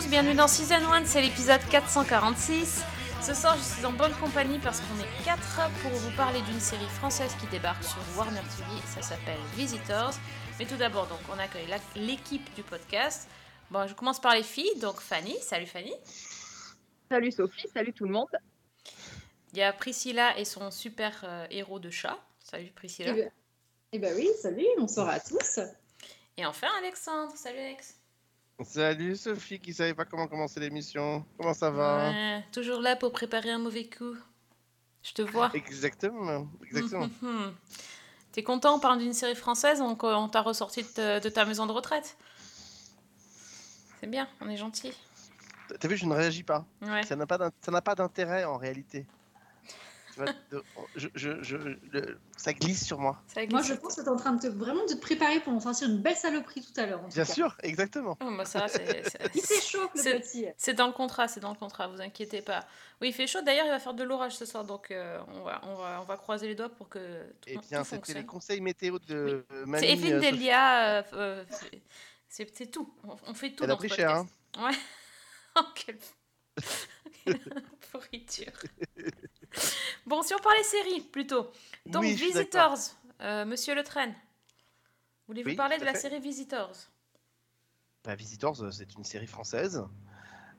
tous, bienvenue dans Season 1, c'est l'épisode 446. Ce soir, je suis en bonne compagnie parce qu'on est 4 pour vous parler d'une série française qui débarque sur Warner TV. Ça s'appelle Visitors. Mais tout d'abord, donc, on accueille l'équipe du podcast. Bon, je commence par les filles. Donc, Fanny. Salut Fanny. Salut Sophie, salut tout le monde. Il y a Priscilla et son super euh, héros de chat. Salut Priscilla. Eh ben, eh ben oui, salut, bonsoir à tous. Et enfin, Alexandre. Salut Alex. Salut Sophie qui savait pas comment commencer l'émission. Comment ça va Ouais, toujours là pour préparer un mauvais coup. Je te vois. Exactement, exactement. T'es content, on parle d'une série française, on, on t'a ressorti de, ta- de ta maison de retraite. C'est bien, on est gentil. T'as vu, je ne réagis pas. Ouais. Ça n'a pas d'intérêt en réalité. Tu vois, de- je, je- je- le- ça glisse sur moi. Ça Moi, je pense que tu es en train de te, vraiment de te préparer pour en sortir une belle saloperie tout à l'heure. Bien cas. sûr, exactement. Oh, bah ça, c'est- c'est- Il s'échauffe, le C'est- petit. c'est dans le contrat, c'est dans le contrat, vous inquiétez pas. Oui, il fait chaud, d'ailleurs, il va faire de l'orage ce soir, donc euh, on, va, on, va, on va croiser les doigts pour que tout, Eh bien, c'était fonctionne. les conseils météo de Mamie. C'est Evelyne euh, Sophie. Delia, euh, euh, c'est- c'est c'est tout, on, on fait tout Elle a dans ce pris cher, hein. Ouais. Oh, quelle pourriture. bon, si on parlait série plutôt. Donc, Oui. Visitors, euh, Monsieur Le Train. Voulez-vous Oui, parler de la fait. série Visitors? Bah, Visitors, euh, c'est une série française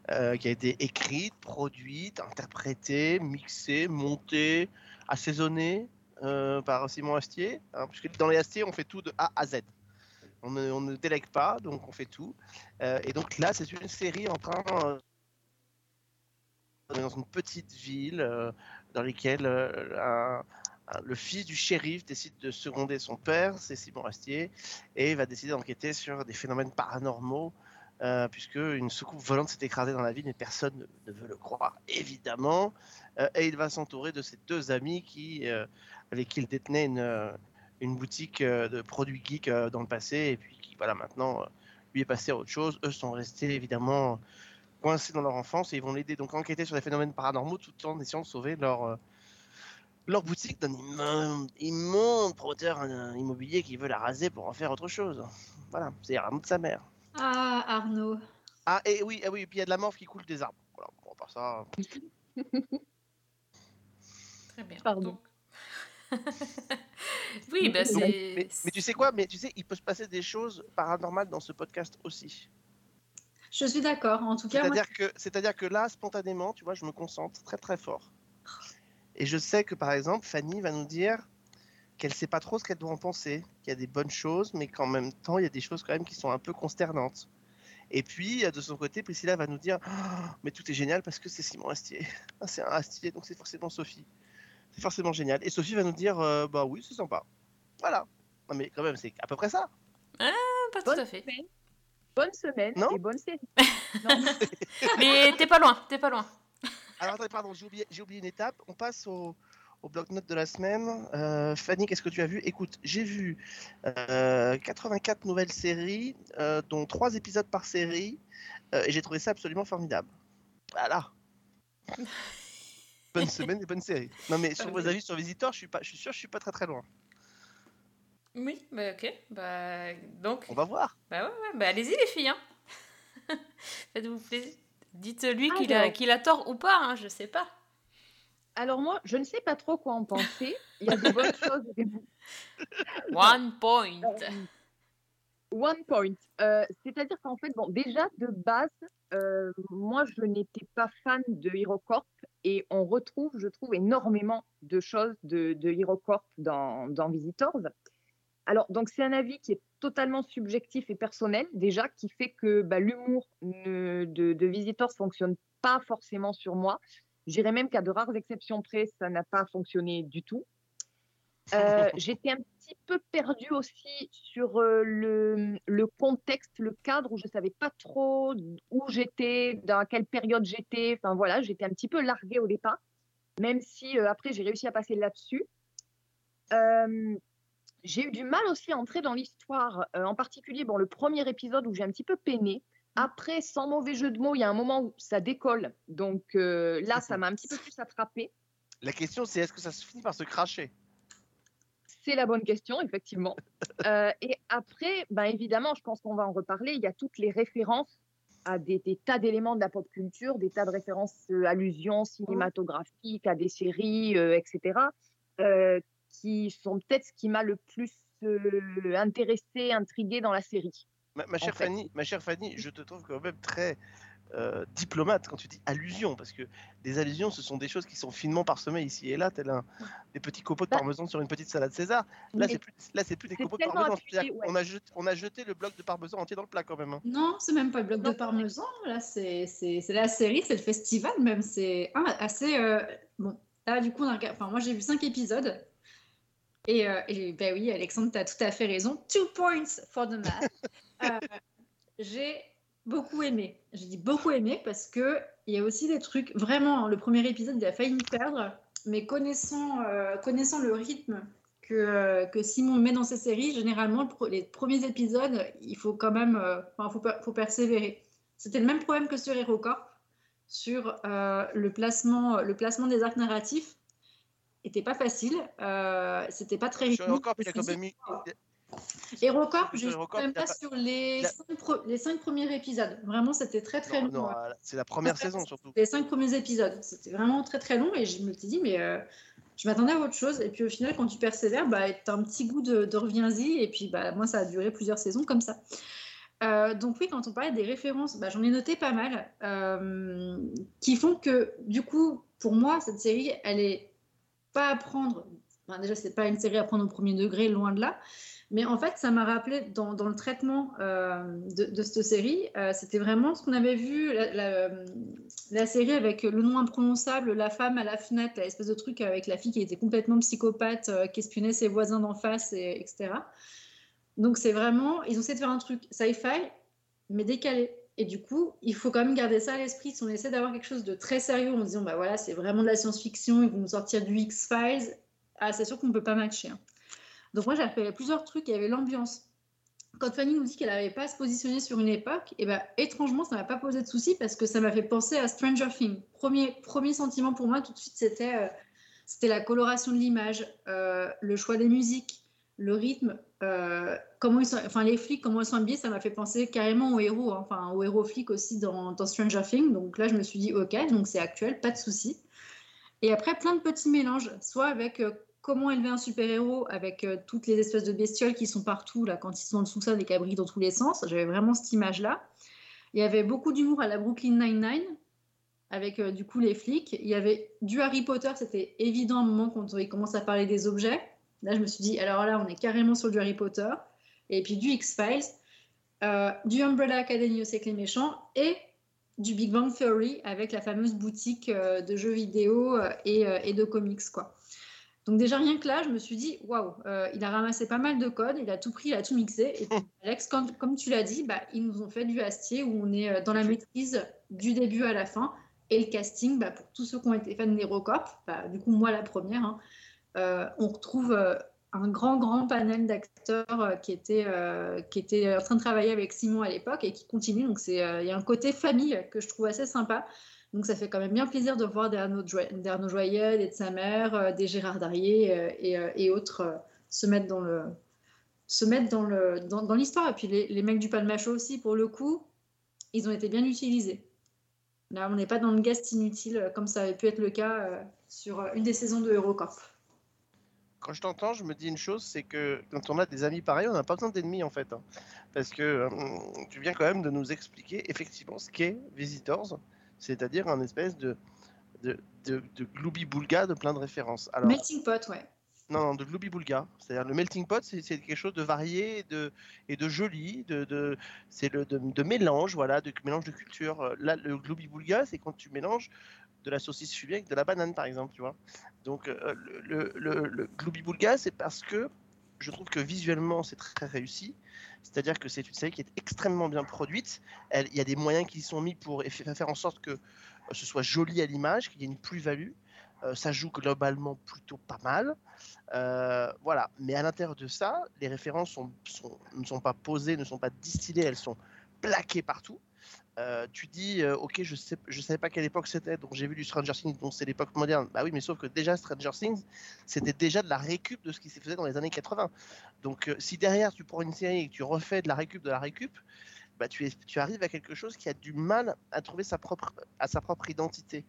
euh, qui a été écrite, produite, interprétée, mixée, montée, assaisonnée euh, par Simon Astier. hein, puisque dans les Astier, on fait tout de A à Z. On ne, on ne délègue pas, donc on fait tout. Et donc là, c'est une série en train. dans une petite ville euh, dans laquelle euh, le fils du shérif décide de seconder son père, c'est Simon Astier, et va décider d'enquêter sur des phénomènes paranormaux, euh, puisque une soucoupe volante s'est écrasée dans la ville, mais personne ne, veut le croire, évidemment. Euh, et il va s'entourer de ses deux amis qui, euh, avec qui il détenait une, une boutique de produits geeks dans le passé, et puis qui, voilà, maintenant, lui est passé à autre chose. Eux sont restés, évidemment, coincés dans leur enfance, et ils vont l'aider donc à enquêter sur des phénomènes paranormaux tout en essayant de sauver leur... euh, leur boutique d'un immonde, immonde promoteur euh, immobilier qui veut la raser pour en faire autre chose. Voilà, c'est un de sa mère. Ah, Arnaud. Ah, et oui, ah oui, et puis il y a de la morphe qui coule des arbres. Voilà, bon, à part ça. Très bien. Pardon. Donc- oui, bah c'est. Mais, mais tu sais quoi? Mais tu sais, il peut se passer des choses paranormales dans ce podcast aussi. Je suis d'accord. En tout cas, moi, C'est-à-dire que, c'est-à-dire que là, spontanément, tu vois, je me concentre très très fort. Et je sais que par exemple, Fanny va nous dire qu'elle sait pas trop ce qu'elle doit en penser, qu'il y a des bonnes choses, mais qu'en même temps, il y a des choses quand même qui sont un peu consternantes. Et puis, de son côté, Priscilla va nous dire Ah, Mais tout est génial parce que c'est Simon Astier. Ah, c'est un Astier, donc c'est forcément Sophie. C'est forcément génial. Et Sophie va nous dire euh, Bah oui, c'est sympa. Voilà. Non, mais quand même, c'est à peu près ça. Pas tout à fait. Bonne semaine Non et bonne série. Mais t'es pas loin, t'es pas loin. Alors, attendez, pardon, j'ai oublié, une étape. On passe au, au bloc-notes de la semaine. Euh, Fanny, qu'est-ce que tu as vu? Écoute, j'ai vu euh, 84 nouvelles séries, euh, dont 3 épisodes par série, euh, et j'ai trouvé ça absolument formidable. Voilà. bonne semaine et bonne série. Non, mais sur vos avis sur Visitor, je suis, pas, je suis sûr que je suis pas très très loin. Oui, bah ok. Bah donc. On va voir. Bah ouais, ouais, bah allez-y les filles. Hein. Faites-vous plaisir. Dites-lui qu'il a, qu'il a tort ou pas, hein, je sais pas. Alors moi, je ne sais pas trop quoi en penser. Il y a des bonnes choses One point. Euh, One point. Euh, C'est-à-dire qu'en fait, bon, déjà de base, euh, moi, je n'étais pas fan de HeroCorp et on retrouve, je trouve, énormément de choses de, de HeroCorp dans, dans Visitors. Alors, donc, c'est un avis qui est totalement subjectif et personnel, déjà, qui fait que bah, l'humour ne- de, de Visitors fonctionne pas forcément sur moi. Je dirais même qu'à de rares exceptions près, ça n'a pas fonctionné du tout. Euh, J'étais un petit peu perdue aussi sur euh, le, le contexte, le cadre où je savais pas trop où j'étais, dans quelle période j'étais. Enfin voilà, j'étais un petit peu larguée au départ, même si euh, après j'ai réussi à passer là-dessus. J'ai eu du mal aussi à entrer dans l'histoire, euh, en particulier bon, le premier épisode où j'ai un petit peu peiné, Après, sans mauvais jeu de mots, il y a un moment où ça décolle. Donc euh, là, ça m'a un petit peu plus attrapé. La question, c'est est-ce que ça se finit par se cracher? C'est la bonne question, effectivement. Euh, et après, ben évidemment, je pense qu'on va en reparler. Il y a toutes les références à des, des tas d'éléments de la pop culture, des tas de références, euh, allusions cinématographiques à des séries, etc., qui sont peut-être ce qui m'a le plus euh, intéressé, intrigué dans la série. Ma, ma chère fait. Fanny, ma chère Fanny, je te trouve quand même très euh, diplomate quand tu dis allusion, parce que des allusions, ce sont des choses qui sont finement parsemées ici et là, tel un, des petits copeaux de Bah, parmesan sur une petite salade César. Là, c'est plus, là, c'est plus des copeaux de parmesan. appuyé, c'est-à-dire ouais. qu'on a jeté, on a jeté le bloc de parmesan entier dans le plat quand même. hein. Non, c'est même pas le bloc de parmesan. Là, c'est la série, c'est le festival même. C'est ah, assez. euh, Bon, là, du coup, on a regardé- enfin, moi, j'ai vu cinq épisodes. Et, euh, et ben oui, Alexandre, tu as tout à fait raison. Two points for the math. Euh, j'ai beaucoup aimé. J'ai dit beaucoup aimé parce que il y a aussi des trucs. Vraiment, le premier épisode, il a failli me perdre. Mais connaissant, euh, connaissant le rythme que, que Simon met dans ses séries, généralement, les premiers épisodes, il faut quand même. Enfin, faut, faut persévérer. C'était le même problème que sur HeroCorp, sur le, placement, le placement des arcs narratifs. Était pas facile, euh, c'était pas très Sur encore, il a quand même je suis HeroCorp, même pas pas- sur les, cinq pro- les cinq premiers épisodes. Vraiment, c'était très très Non, long. non, ouais. euh, c'est la première Après, saison surtout. Les cinq premiers épisodes, c'était vraiment très très long et je me suis dit, mais euh, je m'attendais à autre chose. Et puis au final, quand tu persévères, bah, tu as un petit goût de, de reviens-y. Et puis bah, moi, ça a duré plusieurs saisons comme ça. Euh, donc oui, quand on parlait des références, bah, j'en ai noté pas mal euh, qui font que du coup, pour moi, cette série, elle est pas à prendre. Enfin, déjà, c'est pas une série à prendre au premier degré, loin de là. Mais en fait, ça m'a rappelé dans, le traitement euh, de, cette série, euh, c'était vraiment ce qu'on avait vu, la, la- série avec le nom imprononçable, la femme à la fenêtre, l'espèce de truc avec la fille qui était complètement psychopathe, euh, qui espionnait ses voisins d'en face, et, etc. Donc c'est vraiment, ils ont essayé de faire un truc sci-fi, mais décalé. Et du coup, il faut quand même garder ça à l'esprit. Si on essaie d'avoir quelque chose de très sérieux en disant, bah voilà, c'est vraiment de la science-fiction, ils vont nous sortir du X-Files, ah, c'est sûr qu'on ne peut pas matcher. hein. Donc moi, j'ai fait plusieurs trucs, il y avait l'ambiance. Quand Fanny nous dit qu'elle n'arrivait pas à se positionner sur une époque, et ben étrangement, ça m'a pas posé de souci parce que ça m'a fait penser à Stranger Things. Premier, premier sentiment pour moi, tout de suite, c'était euh, la coloration de l'image, euh, le choix des musiques, le rythme, euh, comment ils sont, enfin les flics, comment ils sont habillés, ça m'a fait penser carrément aux héros, hein, enfin aux héros flics aussi dans, Stranger Things. Donc là, je me suis dit, ok, donc c'est actuel, pas de souci. Et après, plein de petits mélanges, soit avec euh, comment élever un super-héros, avec euh, toutes les espèces de bestioles qui sont partout, là, quand ils sont dans le sous-sol, des cabris dans tous les sens. J'avais vraiment cette image-là. Il y avait beaucoup d'humour à la Brooklyn Nine-Nine, avec du coup les flics. Il y avait du Harry Potter, c'était évident un moment quand ils commencent à parler des objets. Là, je me suis dit, alors là, on est carrément sur du Harry Potter. Et puis du X-Files, euh, du Umbrella Academy aussi avec les méchants, et du Big Bang Theory avec la fameuse boutique euh, de jeux vidéo euh, et, et de comics, quoi. Donc déjà rien que là, je me suis dit, waouh, il a ramassé pas mal de codes, il a tout pris, il a tout mixé. Et puis, Alex, comme, comme tu l'as dit, bah, ils nous ont fait du Astier où on est dans la maîtrise du début à la fin. Et le casting, bah, pour tous ceux qui ont été fans d'HeroCorp, bah, du coup moi la première, hein, on retrouve euh, un grand, grand panel d'acteurs euh, qui, étaient, euh, qui en train de travailler avec Simon à l'époque et qui continuent. Donc euh, il y a un côté famille que je trouve assez sympa. Donc ça fait quand même bien plaisir de voir des Arnaud, Joy- des Arnaud Joyeux, des de sa mère, euh, des Gérard Darier euh, et, euh, autres euh, se mettre dans le se mettre dans le dans, l'histoire. Et puis les, mecs du Palmacho aussi, pour le coup, ils ont été bien utilisés. Là, on n'est pas dans le guest inutile euh, comme ça avait pu être le cas euh, sur euh, une des saisons de Eurocorp. Quand je t'entends, je me dis une chose, c'est que quand on a des amis pareils, on n'a pas besoin d'ennemis en fait. hein. Parce que euh, tu viens quand même de nous expliquer effectivement ce qu'est Visitors, c'est-à-dire un espèce de, de, de, de gloubi-boulga de plein de références. Alors, Melting Pot, ouais. non, non, de gloubi-boulga. C'est-à-dire le melting pot, c'est quelque chose de varié et de, et de joli, de, de, c'est le de, mélange, voilà, de mélange de culture. Là, le gloubi-boulga, c'est quand tu mélanges de la saucisse fumée avec de la banane, par exemple, tu vois. Donc, euh, le, le, le, c'est parce que je trouve que visuellement, c'est très réussi. C'est-à-dire que c'est une série qui est extrêmement bien produite. Il y a des moyens qui sont mis pour faire en sorte que euh, ce soit joli à l'image, qu'il y ait une plus-value. Euh, ça joue globalement plutôt pas mal. Voilà. Mais à l'intérieur de ça, les références ne sont pas posées, ne sont pas distillées, elles sont plaquées partout. Euh, tu dis, euh, ok, je sais, savais pas quelle époque c'était, donc j'ai vu du Stranger Things, donc c'est l'époque moderne. Bah oui, mais sauf que déjà Stranger Things, c'était déjà de la récup de ce qui s'est fait dans les années 80. Donc euh, si derrière tu prends une série et que tu refais de la récup de la récup, bah tu, es, tu arrives à quelque chose qui a du mal à trouver sa propre, à sa propre identité.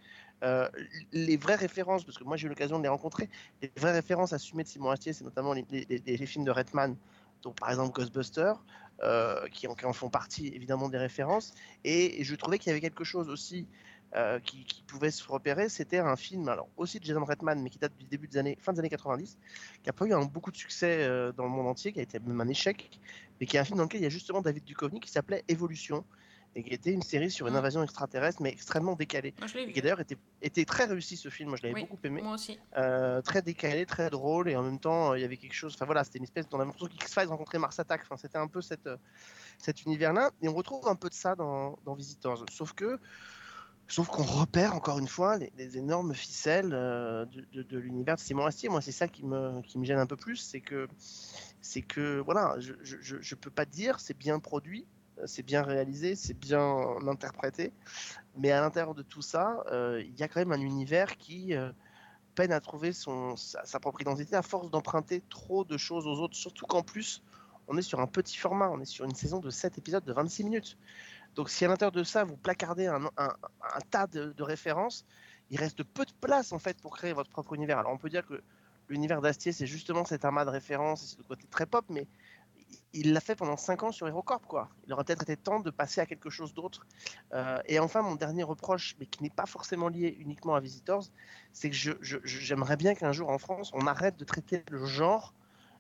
Les vraies références, parce que moi j'ai eu l'occasion de les rencontrer, les vraies références assumées de Simon Astier, c'est notamment les, les- films de Redman, donc par exemple Ghostbusters, euh, qui, en, font partie évidemment des références. Et, je trouvais qu'il y avait quelque chose aussi euh, qui, pouvait se repérer. C'était un film, alors aussi de Jason Redman, mais qui date du début des années, fin des années 90, qui a pas eu beaucoup de succès euh, dans le monde entier, qui a été même un échec, mais qui est un film dans lequel il y a justement David Duchovny qui s'appelait Évolution, et qui était une série sur une Mhm. invasion extraterrestre, mais extrêmement décalée. Moi, je l'ai Et vu. qui d'ailleurs était, était très réussi ce film, moi je l'avais Oui. beaucoup aimé. Moi aussi. Euh, très décalé, très drôle, et en même temps, il y avait quelque chose. Enfin voilà, c'était une espèce. On avait l'impression qu'X-Files rencontrait Mars Attack. Enfin, c'était un peu cette, euh, cet univers-là. Et on retrouve un peu de ça dans, dans Visitors. Sauf que. Sauf qu'on repère encore une fois les, les énormes ficelles euh, de, de- de l'univers de Simon Astier. Moi, c'est ça qui me, qui me gêne un peu plus, c'est que, c'est que voilà, je, je, je- peux pas dire, c'est bien produit, c'est bien réalisé, c'est bien interprété, mais à l'intérieur de tout ça, euh, il y a quand même un univers qui euh, peine à trouver son, sa, propre identité à force d'emprunter trop de choses aux autres, surtout qu'en plus, on est sur un petit format, on est sur une saison de 7 épisodes de 26 minutes. Donc si à l'intérieur de ça, vous placardez un, tas de, références, il reste peu de place en fait pour créer votre propre univers. Alors on peut dire que l'univers d'Astier, c'est justement cet amas de références, c'est le côté très pop, mais il l'a fait pendant 5 ans sur HeroCorp, quoi. Il aurait peut-être été temps de passer à quelque chose d'autre. Euh, et enfin, mon dernier reproche, mais qui n'est pas forcément lié uniquement à Visitors, c'est que j'aimerais bien qu'un jour en France, on arrête de traiter le genre,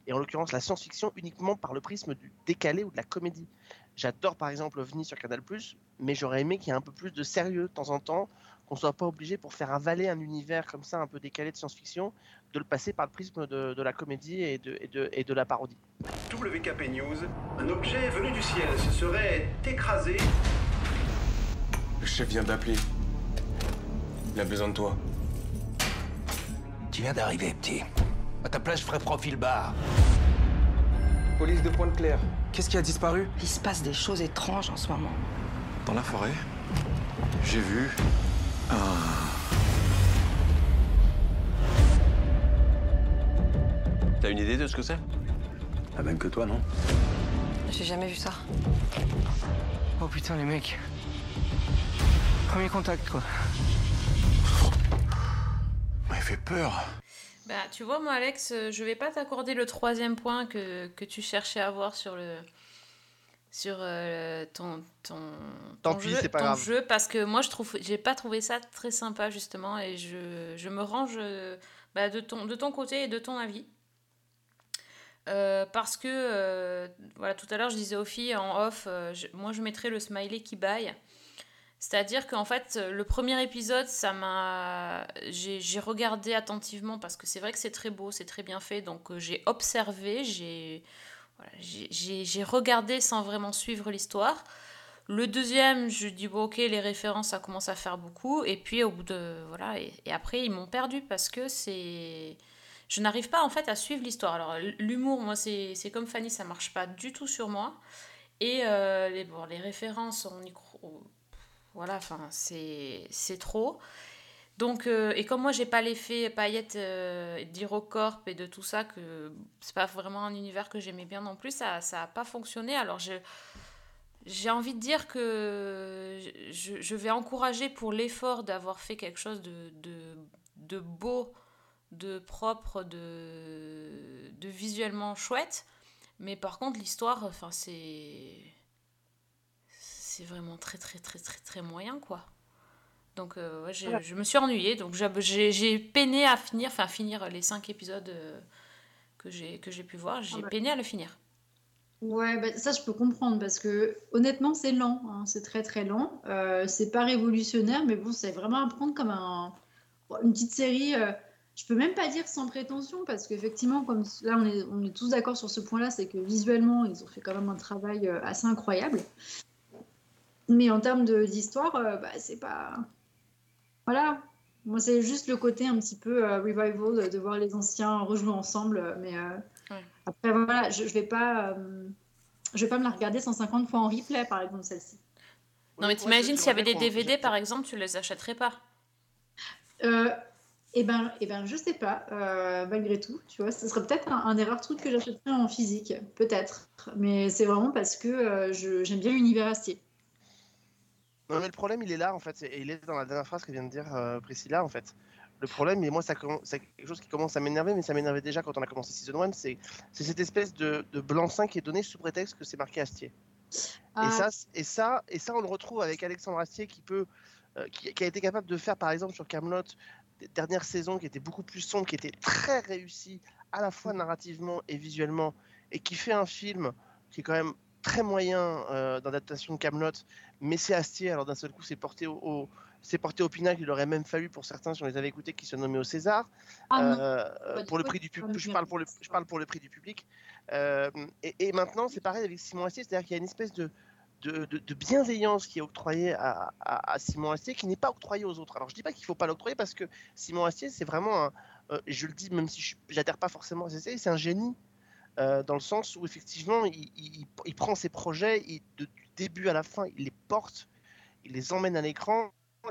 et en l'occurrence la science-fiction, uniquement par le prisme du décalé ou de la comédie. J'adore par exemple OVNI sur Canal+, mais j'aurais aimé qu'il y ait un peu plus de sérieux de temps en temps, qu'on soit pas obligé pour faire avaler un univers comme ça un peu décalé de science-fiction, de le passer par le prisme de, de la comédie et de, et de- et de la parodie. WKP News, un objet venu du ciel se serait écrasé. Le chef vient d'appeler. Il a besoin de toi. Tu viens d'arriver, petit. À ta place, je ferai profil bas. Police de Pointe-Claire. Qu'est-ce qui a disparu? Il se passe des choses étranges en ce moment. Dans la forêt? J'ai vu. T'as une idée de ce que c'est? La même que toi, non? J'ai jamais vu ça. Oh putain, les mecs. Premier contact, quoi. m'a fait peur. Bah, tu vois, moi, Alex, euh, je vais pas t'accorder le troisième point que, que tu cherchais à avoir sur le sur euh, ton ton, Tant ton pis, jeu, pas ton grave. jeu, parce que moi je trouve j'ai pas trouvé ça très sympa justement et je, je me range euh, bah, de ton de ton côté et de ton avis Euh, parce que euh, voilà tout à l'heure je disais aux filles en off je- moi je mettrais le smiley qui baille c'est-à-dire qu'en fait, le premier épisode, ça m'a. J'ai j'ai regardé attentivement parce que c'est vrai que c'est très beau, c'est très bien fait. Donc j'ai observé, j'ai j'ai- regardé sans vraiment suivre l'histoire. Le deuxième, je dis bon, ok, les références, ça commence à faire beaucoup. Et puis au bout de. Voilà, et, après, ils m'ont perdu parce que c'est. Je n'arrive pas en fait à suivre l'histoire. Alors l'humour, moi, c'est comme Fanny, ça marche pas du tout sur moi. Et euh, les, bon, les références, on y croit. Voilà, enfin, c'est trop. Donc, euh, et comme moi, j'ai pas l'effet paillettes euh, d'Hirocorp et de tout ça, que c'est pas vraiment un univers que j'aimais bien non plus, ça ça a pas fonctionné. Alors, j'ai envie de dire que je, je vais encourager pour l'effort d'avoir fait quelque chose de, de, de beau, de propre, de, de visuellement chouette. Mais par contre, l'histoire, enfin, c'est c'est vraiment très très très très très moyen quoi. Donc euh, ouais, je me suis ennuyée, donc j'ai- peiné à finir, enfin finir les cinq épisodes euh, que j'ai pu voir, j'ai bah. peiné à le finir. Ouais, bah, ça je peux comprendre parce que honnêtement c'est lent, hein, c'est très très lent. Euh, c'est pas révolutionnaire, mais bon, c'est vraiment à prendre comme un, une petite série. je peux même pas dire sans prétention parce qu'effectivement, comme là on est, on est tous d'accord sur ce point-là, c'est que visuellement ils ont fait quand même un travail assez incroyable. Mais en termes d'histoire, bah, c'est pas. Voilà. Moi, c'est juste le côté un petit peu euh, revival de, de voir les anciens rejouer ensemble. Mais euh, Ouais. après, voilà, je, je vais pas. euh, je vais pas me la regarder 150 fois en replay, par exemple, celle-ci. Non, mais t'imagines s'il y avait des DVD par exemple, tu les achèterais pas? Euh, eh ben, eh ben, je sais pas, euh, malgré tout, tu vois, ce serait peut-être un, un des rares trucs que j'achèterais en physique, peut-être. Mais c'est vraiment parce que euh, je- j'aime bien l'univers Astier. Non, mais le problème, il est là, en fait. et Il est dans la dernière phrase que vient de dire euh, Priscilla, en fait. Le problème, et moi, ça c'est quelque chose qui commence à m'énerver, mais ça m'énervait déjà quand on a commencé Season 1, c'est c'est cette espèce de, de blanc-seing qui est donné sous prétexte que c'est marqué Astier. Ah, Et, ça, c- et, ça, et ça, on le retrouve avec Alexandre Astier qui, peut, euh, qui, qui a été capable de faire, par exemple, sur Camelot, dernière saison qui était beaucoup plus sombre, qui était très réussie, à la fois narrativement et visuellement, et qui fait un film qui est quand même très moyen euh, d'adaptation de Camelot, mais c'est Astier, alors d'un seul coup, c'est porté au, au- c'est porté au pinacle, il aurait même fallu pour certains, si on les avait écoutés, qu'ils soient nommés au César. Ah Euh, pour le prix du public, je parle pour le, je parle pour le prix du public. Euh, et, et maintenant, c'est pareil avec Simon Astier, c'est-à-dire qu'il y a une espèce de, de, de- de bienveillance qui est octroyée à, à- à Simon Astier qui n'est pas octroyée aux autres. Alors je dis pas qu'il faut pas l'octroyer parce que Simon Astier, c'est vraiment, un, euh, je le dis même si je j'adhère pas forcément à série, c'est un génie. Euh, dans le sens où effectivement il, il- il prend ses projets, il- de- du début à la fin, il les porte, il les emmène à l'écran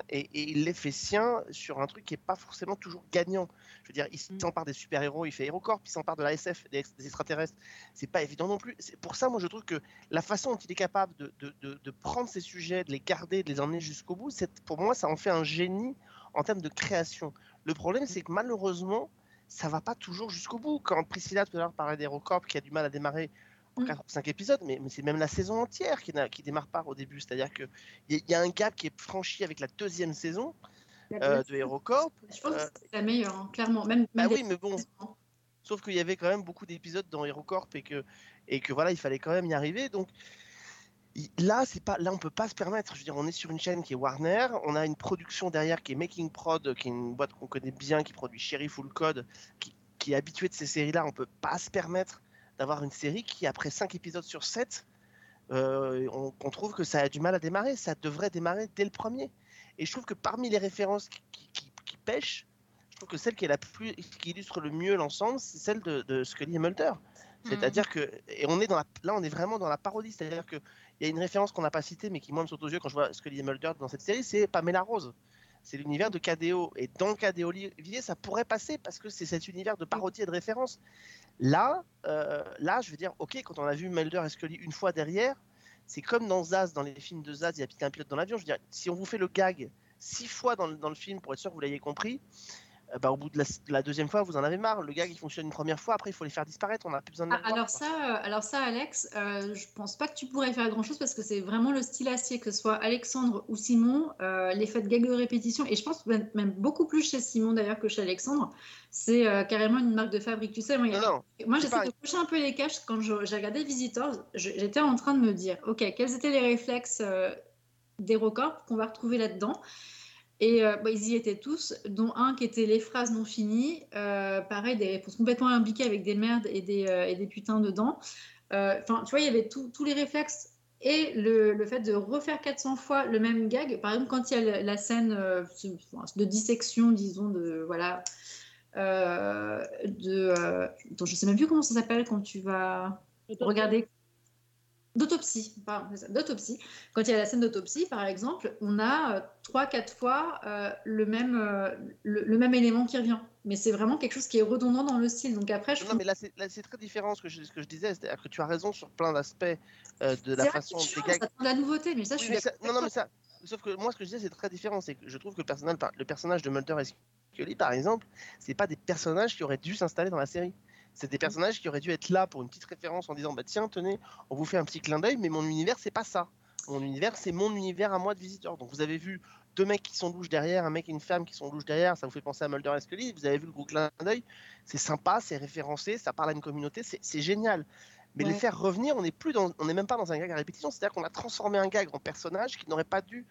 et, et il les fait siens sur un truc qui n'est pas forcément toujours gagnant. Je veux dire, il s'empare des super-héros, il fait HeroCorp, il s'empare de la SF, des, des extraterrestres. C'est pas évident non plus. C'est pour ça, moi, je trouve que la façon dont il est capable de, de- de- de prendre ces sujets, de les garder, de les emmener jusqu'au bout, pour moi, ça en fait un génie en termes de création. Le problème, c'est que malheureusement, ça va pas toujours jusqu'au bout. Quand Priscilla tout à l'heure parlait d'HeroCorp qui a du mal à démarrer en Mm. 4 ou 5 épisodes, mais, mais c'est même la saison entière qui, qui démarre pas au début. C'est-à-dire qu'il y, a- y a un gap qui est franchi avec la deuxième saison euh, de HeroCorp. Je pense euh, que c'est la meilleure, hein, clairement. Même, bah même oui, mais bon, sauf qu'il y avait quand même beaucoup d'épisodes dans HeroCorp et que, et que voilà, il fallait quand même y arriver. Donc là, c'est pas, là, on peut pas se permettre. Je veux dire, on est sur une chaîne qui est Warner, on a une production derrière qui est Making Prod, qui est une boîte qu'on connaît bien, qui produit Sheriff Full Code, qui, qui est habituée de ces séries-là. On peut pas se permettre d'avoir une série qui, après 5 épisodes sur 7, euh, on, trouve que ça a du mal à démarrer. Ça devrait démarrer dès le premier. Et je trouve que parmi les références qui, qui, qui- qui pêchent, je trouve que celle qui est la plus, qui illustre le mieux l'ensemble, c'est celle de, de Scully et Mulder. C'est-à-dire que, et on est dans la, là, on est vraiment dans la parodie. C'est-à-dire que il y a une référence qu'on n'a pas citée, mais qui moi me saute aux yeux quand je vois Scully et Mulder dans cette série, c'est Pamela Rose. C'est l'univers de KDO. Et dans KDO Olivier, ça pourrait passer parce que c'est cet univers de parodie et de référence. Là, euh, là, je veux dire, ok, quand on a vu Mulder et Scully une fois derrière, c'est comme dans Zaz, dans les films de Zaz, il y a un pilote dans l'avion. Je veux dire, si on vous fait le gag six fois dans le, film pour être sûr que vous l'ayez compris, bah, au bout de la, de la deuxième fois, vous en avez marre. Le gag, il fonctionne une première fois, après, il faut les faire disparaître. On n'a plus besoin de Ah, les alors, ça, euh, alors ça, Alex, euh, je pense pas que tu pourrais faire grand-chose parce que c'est vraiment le style acier, que ce soit Alexandre ou Simon, euh, l'effet de gag de répétition, et je pense même, même beaucoup plus chez Simon d'ailleurs que chez Alexandre, c'est euh, carrément une marque de fabrique. Tu sais, moi, a- Non, non, moi j'essaie de cocher un peu les caches. Quand j'ai regardé Visitors, j'étais en train de me dire, ok, quels étaient les réflexes euh, d'HeroCorp qu'on va retrouver là-dedans? Et euh, bah, ils y étaient tous, dont un qui était les phrases non finies, euh, pareil, des réponses complètement imbiquées avec des merdes et des, euh, et des putains dedans. Enfin, tu vois, il y avait tous les réflexes et le, le fait de refaire 400 fois le même gag. Par exemple, quand il y a la, scène de dissection, disons, de voilà, de, dont je sais même plus comment ça s'appelle quand tu vas regarder d'autopsie, c'est d'autopsie. Quand il y a la scène d'autopsie, par exemple, on a euh, trois, quatre fois euh, le, même, euh, le, le même élément qui revient. Mais c'est vraiment quelque chose qui est redondant dans le style. Donc après, je Non, mais là, c'est c'est très différent ce que je, ce que je disais. C'est-à-dire que tu as raison sur plein d'aspects euh, de la c'est façon gags. de la nouveauté, mais ça, je suis mais ça- d'accord non, non, mais ça. Sauf que moi, ce que je disais, c'est très différent. C'est que je trouve que le personnage, le personnage de Mulder et Scully, par exemple, c'est pas des personnages qui auraient dû s'installer dans la série. C'est des personnages qui auraient dû être là pour une petite référence en disant bah tiens tenez on vous fait un petit clin d'œil mais mon univers c'est pas ça. Mon univers c'est mon univers à moi de visiteur. Donc vous avez vu deux mecs qui sont louches derrière un mec et une femme qui sont louches derrière ça vous fait penser à Mulder et Scully vous avez vu le gros clin d'œil. C'est sympa c'est référencé ça parle à une communauté c'est génial. Mais les faire revenir on n'est plus dans on n'est même pas dans un gag à répétition c'est à dire qu'on a transformé un gag en personnage qui n'aurait pas dû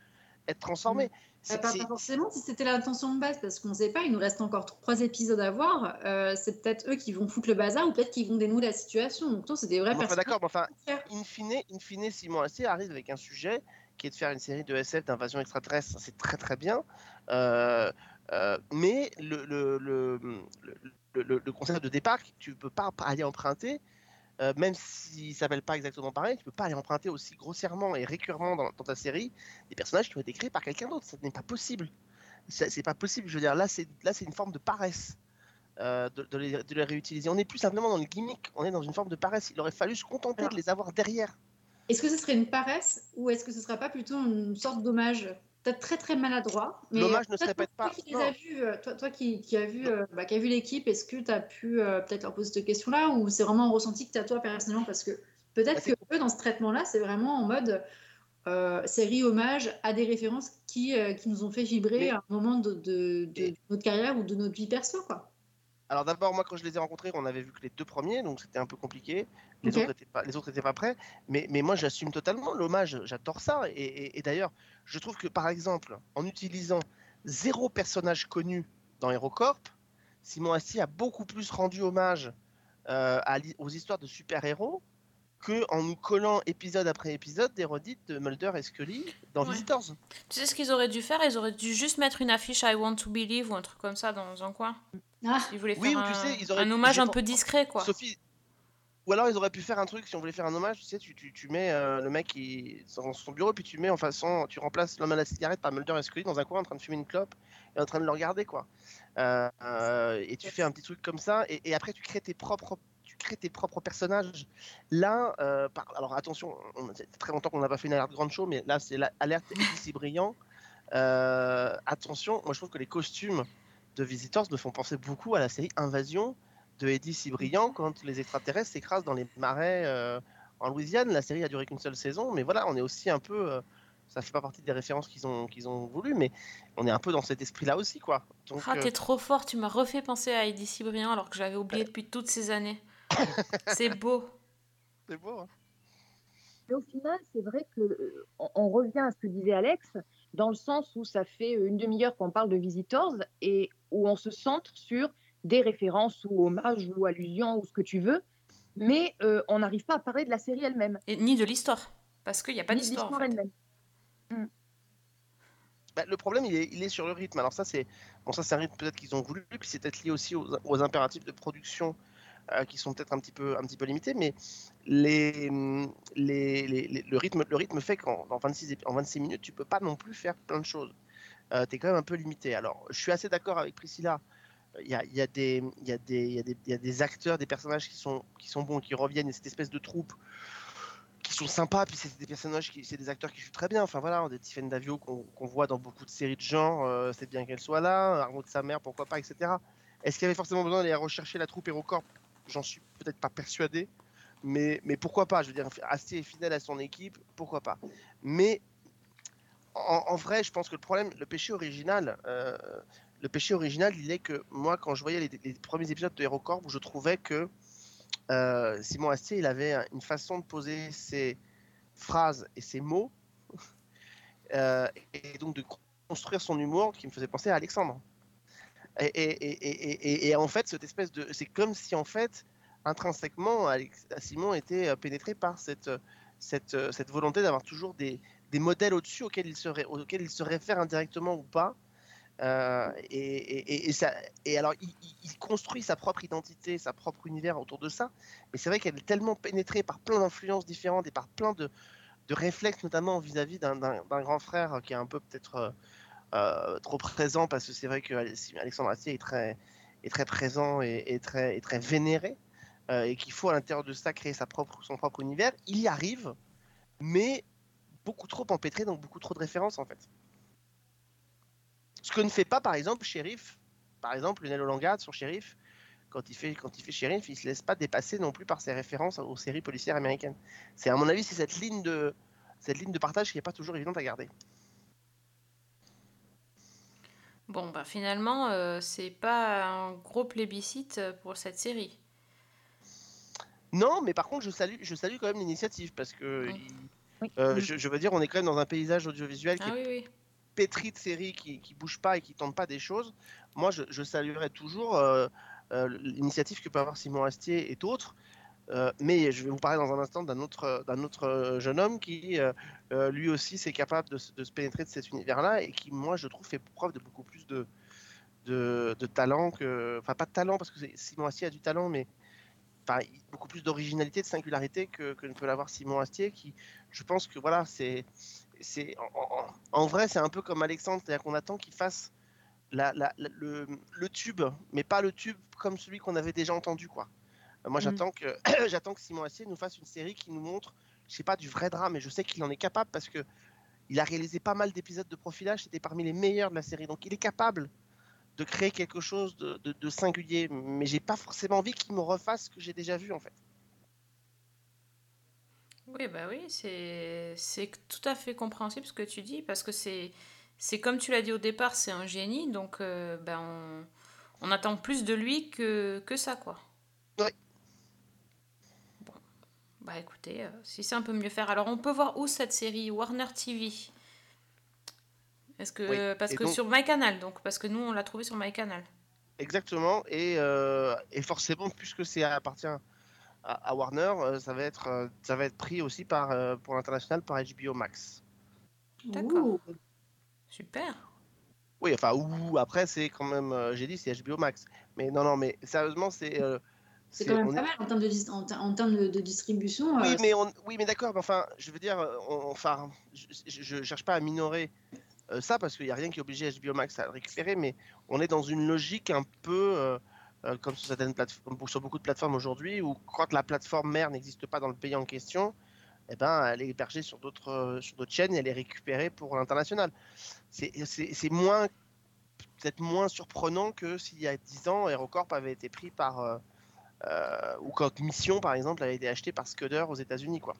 être transformé. C'est- pas, c'est- pas forcément si c'était l'intention de base, parce qu'on ne sait pas, il nous reste encore trois épisodes à voir. Euh, c'est peut-être eux qui vont foutre le bazar ou peut-être qu'ils vont dénouer la situation. Donc, c'est des vrais Bon, personnages. d'accord, mais enfin, in fine, in fine, Simon Astier arrive avec un sujet qui est de faire une série de SF d'invasion extraterrestre, c'est très très bien. Euh, euh, mais le, le, le, le, le- le concept de départ, tu ne peux pas aller emprunter. Euh, même s'ils s'appellent pas exactement pareil, tu peux pas aller emprunter aussi grossièrement et récurremment dans, dans ta série des personnages qui ont été créés par quelqu'un d'autre. Ça n'est pas possible. C'est pas possible. Je veux dire, là, c'est là, c'est une forme de paresse. euh, de, de les, de les réutiliser. On n'est plus simplement dans le gimmick, on est dans une forme de paresse. Il aurait fallu se contenter Alors, de les avoir derrière. Est-ce que ce serait une paresse ou est-ce que ce serait pas plutôt une sorte d'hommage Peut-être très très maladroit. Mais L'hommage ne toi, se répète toi pas. qui les as vus, euh, toi, toi qui, qui as vu, euh, bah, qui a vu l'équipe, est-ce que tu as pu euh, peut-être leur poser cette question-là ou c'est vraiment un ressenti que tu as toi personnellement? Parce que peut-être Bah, que eux, dans ce traitement-là, c'est vraiment en mode euh, série hommage à des références qui, euh, qui nous ont fait vibrer Mais- à un moment de, de- notre carrière ou de notre vie perso. Quoi. Alors d'abord, moi, quand je les ai rencontrés, on avait vu que les deux premiers, donc c'était un peu compliqué. Les autres étaient pas, les autres étaient pas prêts. Mais, mais moi, j'assume totalement l'hommage. J'adore ça. Et, et- et d'ailleurs, je trouve que par exemple, en utilisant zéro personnage connu dans HeroCorp, Simon Astier a beaucoup plus rendu hommage euh, à aux histoires de super-héros que en nous collant épisode après épisode des redites de Mulder et Scully dans Ouais. Visitors. Tu sais ce qu'ils auraient dû faire? Ils auraient dû juste mettre une affiche I want to believe ou un truc comme ça dans un coin. Ah, Ils voulaient Oui, faire ou tu un, sais, ils auraient un hommage un peu discret, quoi. Sophie. Ou alors ils auraient pu faire un truc, si on voulait faire un hommage, tu sais, tu, tu, tu mets euh, le mec qui, dans son bureau, puis tu mets en façon, tu remplaces l'homme à la cigarette par Mulder et Scully dans un coin en train de fumer une clope et en train de le regarder, quoi. Euh, euh, et tu fais un petit truc comme ça, et, et après tu crées tes propres, tu crées tes propres personnages. Là, euh, par- alors attention, fait très longtemps qu'on n'a pas fait une alerte grande show, mais là c'est l'alerte ici brillant. Euh, attention, moi je trouve que les costumes de Visitors me font penser beaucoup à la série Invasion de Eddie Cibrian quand les extraterrestres s'écrasent dans les marais euh, en Louisiane. La série a duré qu'une seule saison, mais voilà, on est aussi un peu. euh, ça fait pas partie des références qu'ils ont, qu'ils ont voulu, mais on est un peu dans cet esprit-là aussi, quoi. Donc, Ah, t'es trop fort, tu m'as refait penser à Eddie Cibrian alors que j'avais oublié depuis toutes ces années. C'est beau. c'est beau. hein. Mais au final, c'est vrai que euh, on, on revient à ce que disait Alex, dans le sens où ça fait une demi-heure qu'on parle de Visitors et où on se centre sur des références ou hommages ou allusions ou ce que tu veux, mais euh, on n'arrive pas à parler de la série elle-même. Et, ni de l'histoire. Parce qu'il n'y a pas d'histoire. en l'histoire fait. elle-même. Bah, le problème, il est, il est sur le rythme. Alors ça, c'est bon, ça, c'est un rythme peut-être qu'ils ont voulu, puis c'est peut-être lié aussi aux, aux impératifs de production euh, qui sont peut-être un petit peu, un petit peu limités, mais le rythme, le rythme fait qu'en en 26, ép- en 26 minutes, tu peux pas non plus faire plein de choses. Euh, tu es quand même un peu limité. Alors, je suis assez d'accord avec Priscilla. Il y a, a des- a a a acteurs, des personnages qui sont, qui sont bons, qui reviennent, et cette espèce de troupe qui sont sympas, puis c'est des personnages, c'est des acteurs qui jouent très bien. Enfin voilà, des Tiffany Davio qu'on voit dans beaucoup de séries de genre, euh, c'est bien qu'elle soit là, Arnaud de sa mère, pourquoi pas, etc. Est-ce qu'il y avait forcément besoin d'aller rechercher la troupe HeroCorp J'en suis peut-être pas persuadé, mais, pourquoi pas Je veux dire, assez fidèle à son équipe, pourquoi pas Mais en, vrai, je pense que le problème, le péché original, euh, le péché original, il est que moi, quand je voyais les, premiers épisodes de HeroCorp, je trouvais que euh, Simon Astier, il avait un- une façon de poser ses phrases et ses mots, euh, et donc de construire son humour qui me faisait penser à Alexandre. Et, en fait, cette espèce de, c'est comme si en fait, intrinsèquement, Alex- Simon était euh, pénétré par cette, euh, cette, euh, cette volonté d'avoir toujours des, des modèles au-dessus auxquels il se, auxquels il se réfère indirectement ou pas. Et, et- ça, et alors, il, il- construit sa propre identité, sa propre univers autour de ça. Mais c'est vrai qu'elle est tellement pénétrée par plein d'influences différentes et par plein de, de réflexes, notamment vis-à-vis d'un- grand frère qui est un peu peut-être trop présent, parce que c'est vrai que Alex- Alexandre Astier est très, présent et, très, vénéré, euh, et qu'il faut à l'intérieur de ça créer sa propre, son propre univers. Il y arrive, mais beaucoup trop empêtré, donc beaucoup trop de références en fait. Ce que ne fait pas par exemple Sheriff, par exemple Lionel Olangade sur Sheriff, quand il fait quand il fait Sheriff, il se laisse pas dépasser non plus par ses références aux séries policières américaines. C'est à mon avis c'est cette ligne de partage qui n'est pas toujours évidente à garder. Bon, bah finalement, euh, c'est pas un gros plébiscite euh, pour cette série. Non, mais par contre je salue je salue quand même l'initiative parce que Oui. euh, je, je veux dire on est quand même dans un paysage audiovisuel qui Ah est oui, oui. pétri de séries qui, qui bougent pas et qui tentent pas des choses, moi je, je saluerais toujours euh, euh, l'initiative que peut avoir Simon Astier et d'autres. Euh, mais je vais vous parler dans un instant d'un autre, d'un autre euh, jeune homme qui, euh, euh, lui aussi, c'est capable de, se- pénétrer de cet univers-là et qui, moi, je trouve, fait preuve de beaucoup plus de, de, talent que. Enfin, pas de talent, parce que Simon Astier a du talent, mais beaucoup plus d'originalité, de singularité que, que ne peut l'avoir Simon Astier, qui, je pense que voilà, c'est, c'est en, vrai, c'est un peu comme Alexandre, c'est-à-dire qu'on attend qu'il fasse la- le, le tube, mais pas le tube comme celui qu'on avait déjà entendu, quoi. Euh, Moi, Mhm. j'attends que, j'attends que Simon Astier nous fasse une série qui nous montre, je sais pas, du vrai drame, et je sais qu'il en est capable parce que il a réalisé pas mal d'épisodes de profilage, c'était parmi les meilleurs de la série, donc il est capable de créer quelque chose de, de- de singulier, mais j'ai pas forcément envie qu'il me refasse ce que j'ai déjà vu en fait. Oui, bah oui, c'est c'est tout à fait compréhensible ce que tu dis, parce que c'est c'est comme tu l'as dit au départ, c'est un génie, donc euh, ben on, on attend plus de lui que, que ça, quoi. Ouais. Bah écoutez, euh, si c'est un peu mieux faire. Alors on peut voir où cette série Warner TV Est-ce que Oui, parce et que donc- sur MyCanal, donc parce que nous on l'a trouvé sur MyCanal. Exactement, et, euh, et forcément, puisque c'est appartient à, à Warner, euh, ça va être euh, ça va être pris aussi par euh, pour l'international par HBO Max. D'accord. Super. Oui, enfin ou après c'est quand même, euh, j'ai dit c'est HBO Max, mais non non mais sérieusement c'est euh, C'est quand même pas mal en termes de, dis- en, ter- en termes de, de distribution. Oui, euh, mais on, oui, mais d'accord. mais Enfin, je veux dire, on- enfin, je, je cherche pas à minorer euh, ça parce qu'il n'y a rien qui oblige HBO Max à le récupérer, mais on est dans une logique un peu euh, comme sur certaines plateformes, sur beaucoup de plateformes aujourd'hui, où quand la plateforme mère n'existe pas dans le pays en question, eh ben, elle est hébergée sur d'autres sur d'autres chaînes et elle est récupérée pour l'international. C'est moins peut-être moins surprenant que s'il y a 10 ans, HeroCorp avait été pris par ou quand Mission par exemple avait été acheté par Scudder aux États-Unis quoi.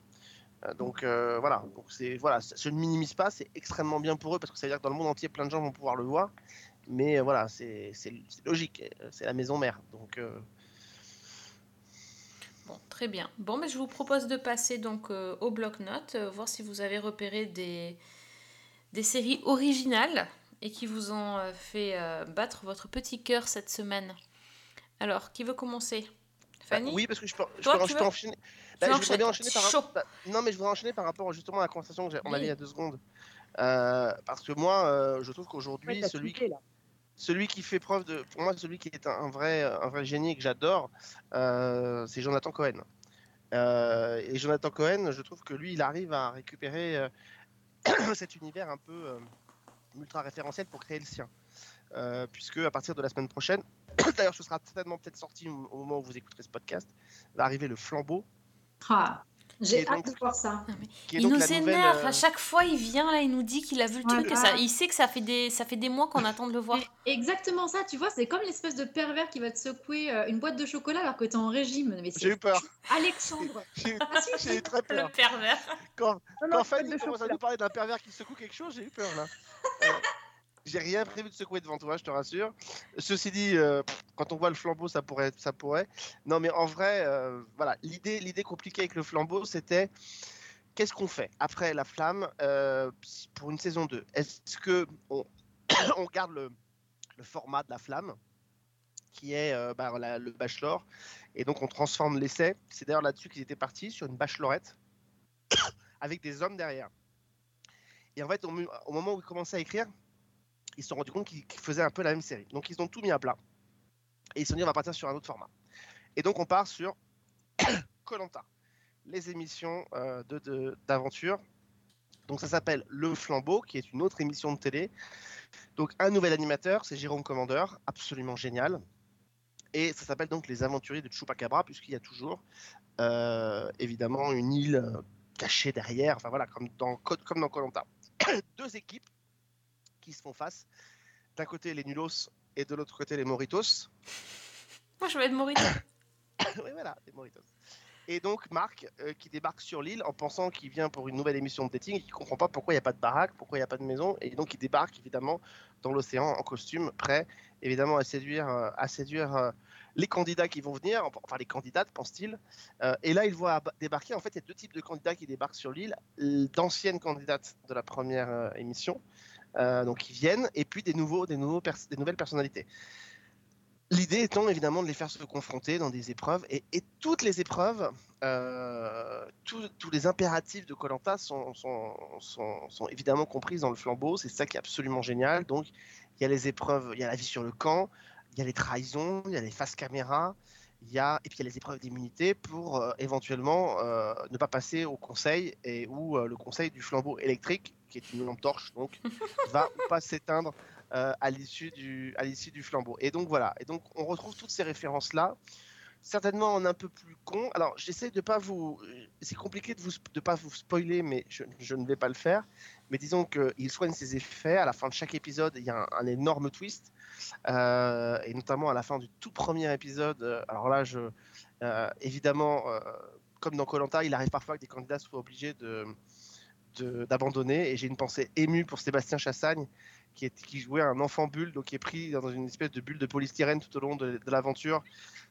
Euh, donc euh, voilà, donc c'est voilà, ne minimise pas, c'est extrêmement bien pour eux parce que ça veut dire que dans le monde entier plein de gens vont pouvoir le voir. Mais euh, voilà, c'est logique, euh, c'est la maison mère. Donc euh, Bon, très bien. Bon, mais je vous propose de passer donc euh, au bloc-notes, euh, voir si vous avez repéré des, des séries originales et qui vous ont euh, fait euh, battre votre petit cœur cette semaine. Alors, qui veut commencer? Bah, Fanny oui, parce que je peux, je Toi, peux- je enchaîner. Bah, je voudrais bien enchaîner par bah, non, mais je voudrais enchaîner par rapport justement à la conversation que j'ai- on avait Oui. il y a deux secondes. Euh, parce que moi, euh, je trouve qu'aujourd'hui, celui qui fait preuve de, pour moi, celui qui est un, un vrai, un vrai génie et que j'adore, euh, c'est Jonathan Cohen. Euh, et Jonathan Cohen, je trouve que lui, il arrive à récupérer euh, cet univers un peu euh, ultra référentiel pour créer le sien. Euh, puisque à partir de la semaine prochaine, d'ailleurs, ce sera certainement peut-être sorti au moment où vous écouterez ce podcast, va arriver le flambeau, ah, J'ai hâte donc- de voir ça. Il nous énerve. euh, À chaque fois, il vient là, il nous dit qu'il a vu le truc. Et Voilà. ça, il sait que ça fait des, ça fait des mois qu'on attend de le voir. Mais exactement ça, tu vois, c'est comme l'espèce de pervers qui va te secouer euh, une boîte de chocolat alors que t'es en régime. J'ai eu peur. Alexandre. J'ai eu- Ah, si, j'ai eu très peur. Le pervers. Quand, Non, Quand non, Fanny pas de commence à nous parler d'un pervers qui secoue quelque chose, j'ai eu peur là. J'ai rien prévu de secouer devant toi, je te rassure. Ceci dit, euh, quand on voit le flambeau, ça pourrait, ça pourrait. Non, mais en vrai, euh, voilà, l'idée, l'idée compliquée avec le flambeau, c'était qu'est-ce qu'on fait après la flamme euh, pour une saison 2 Est-ce que on, garde le, format de la flamme, qui est bah, le bachelor, et donc on transforme l'essai? C'est d'ailleurs là-dessus qu'ils étaient partis sur une bachelorette avec des hommes derrière. Et en fait, au moment où ils commençaient à écrire, ils se sont rendus compte qu'ils faisaient un peu la même série. Donc ils ont tout mis à plat. Et ils se sont dit, on va partir sur un autre format. Et donc on part sur Colanta, les émissions euh, d'aventure. donc ça s'appelle Le Flambeau, qui est une autre émission de télé. Donc un nouvel animateur, c'est Jérôme Commandeur, absolument génial. Et ça s'appelle donc Les Aventuriers de Chupacabra, puisqu'il y a toujours euh, évidemment une île euh, cachée derrière, enfin voilà, comme dans Colanta. Deux équipes qui se font face. D'un côté les Nulos et de l'autre côté les Moritos. Moi, je vais être Morito. oui, voilà, les Moritos. Et donc Marc euh, qui débarque sur l'île en pensant qu'il vient pour une nouvelle émission de dating et qui comprend pas pourquoi il n'y a pas de baraque, pourquoi il n'y a pas de maison. Et donc il débarque évidemment dans l'océan en costume, prêt évidemment à séduire, euh, à séduire euh, les candidats qui vont venir, enfin les candidates pense-t-il. Et là il voit débarquer, en fait il y a deux types de candidats qui débarquent sur l'île, d'anciennes candidates de la première émission, donc qui viennent, et puis des, nouveaux, des, nouvelles personnalités. L'idée étant évidemment de les faire se confronter dans des épreuves et, toutes les épreuves, euh, tous- les impératifs de Colanta sont, sont, sont évidemment comprises dans le flambeau. C'est ça qui est absolument génial. Donc il y a les épreuves, il y a la vie sur le camp, il y a les trahisons, il y a les faces caméra, il y a, et puis il y a les épreuves d'immunité pour euh, éventuellement euh, ne pas passer au conseil et où euh, le conseil du flambeau électrique, qui est une lampe torche, donc, va ou pas s'éteindre à l'issue du, à l'issue du flambeau. Et donc voilà, et donc on retrouve toutes ces références-là, certainement en un peu plus con. Alors j'essaie de pas vous, c'est compliqué de vous de pas vous spoiler, mais je, je ne vais pas le faire. Mais disons qu'il soigne ses effets. À la fin de chaque épisode, il y a un, énorme twist. Euh, et notamment à la fin du tout premier épisode. euh, alors là, euh, évidemment, comme dans Colanta, il arrive parfois que des candidats soient obligés de- d'abandonner. Et j'ai une pensée émue pour Sébastien Chassagne, qui, jouait un enfant bulle, donc qui est pris dans une espèce de bulle de polystyrène tout au long de, l'aventure,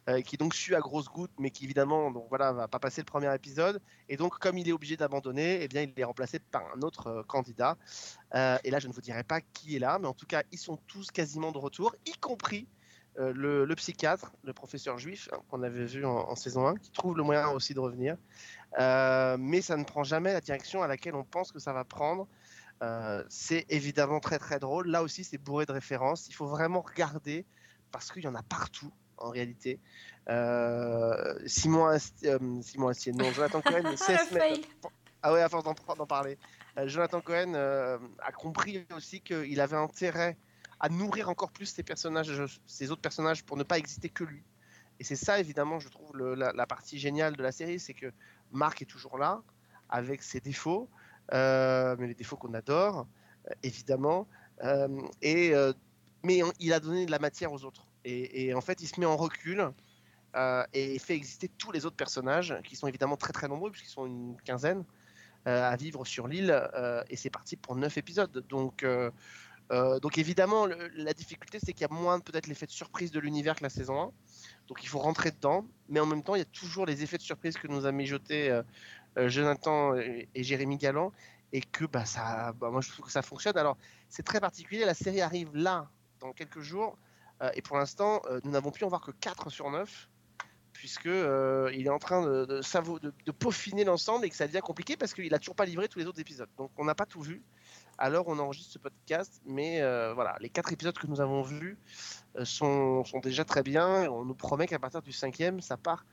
euh, qui donc sue à grosses gouttes, mais qui évidemment, donc voilà, va pas passer le premier épisode. Et donc, comme il est obligé d'abandonner, eh bien, il est remplacé par un autre euh, candidat. Euh, et là, je ne vous dirai pas qui est là, mais en tout cas, ils sont tous quasiment de retour, y compris euh, le, psychiatre, le professeur juif, hein, qu'on avait vu en, saison 1, qui trouve le moyen aussi de revenir. Mais ça ne prend jamais la direction à laquelle on pense que ça va prendre. Euh, c'est évidemment très très drôle. Là aussi, c'est bourré de références. Il faut vraiment regarder parce qu'il y en a partout en réalité. Euh, Simon, Ast- euh, Simon Astier, non, Jonathan Cohen, Ah, ah ouais, à force d'en parler. Jonathan Cohen a compris aussi qu'il avait intérêt à nourrir encore plus ses personnages, ses autres personnages, pour ne pas exister que lui. Et c'est ça, évidemment, je trouve le- la, la partie géniale de la série, c'est que Marc est toujours là, avec ses défauts, mais les défauts qu'on adore, euh, évidemment. Euh, et, euh, mais il a donné de la matière aux autres. Et, en fait, il se met en recul euh, et fait exister tous les autres personnages, qui sont évidemment très très nombreux, puisqu'ils sont une quinzaine, euh, à vivre sur l'île. euh, et c'est parti pour neuf épisodes. Donc, euh, euh, donc évidemment, la difficulté, c'est qu'il y a moins peut-être l'effet de surprise de l'univers que la saison 1. Donc il faut rentrer dedans. Mais en même temps, il y a toujours les effets de surprise que nous a mijoté euh, euh, Jonathan et, et Jérémy Galland. Et que bah, ça, bah, moi je trouve que ça fonctionne. Alors c'est très particulier. La série arrive là, dans quelques jours. Euh, et pour l'instant, euh, nous n'avons pu en voir que 4 sur 9 puisque euh, il est en train de, de, peaufiner l'ensemble et que ça devient compliqué parce qu'il a toujours pas livré tous les autres épisodes. Donc on n'a pas tout vu. Alors on enregistre ce podcast, mais euh, voilà, les quatre épisodes que nous avons vus euh, sont, sont déjà très bien. On nous promet qu'à partir du cinquième, ça part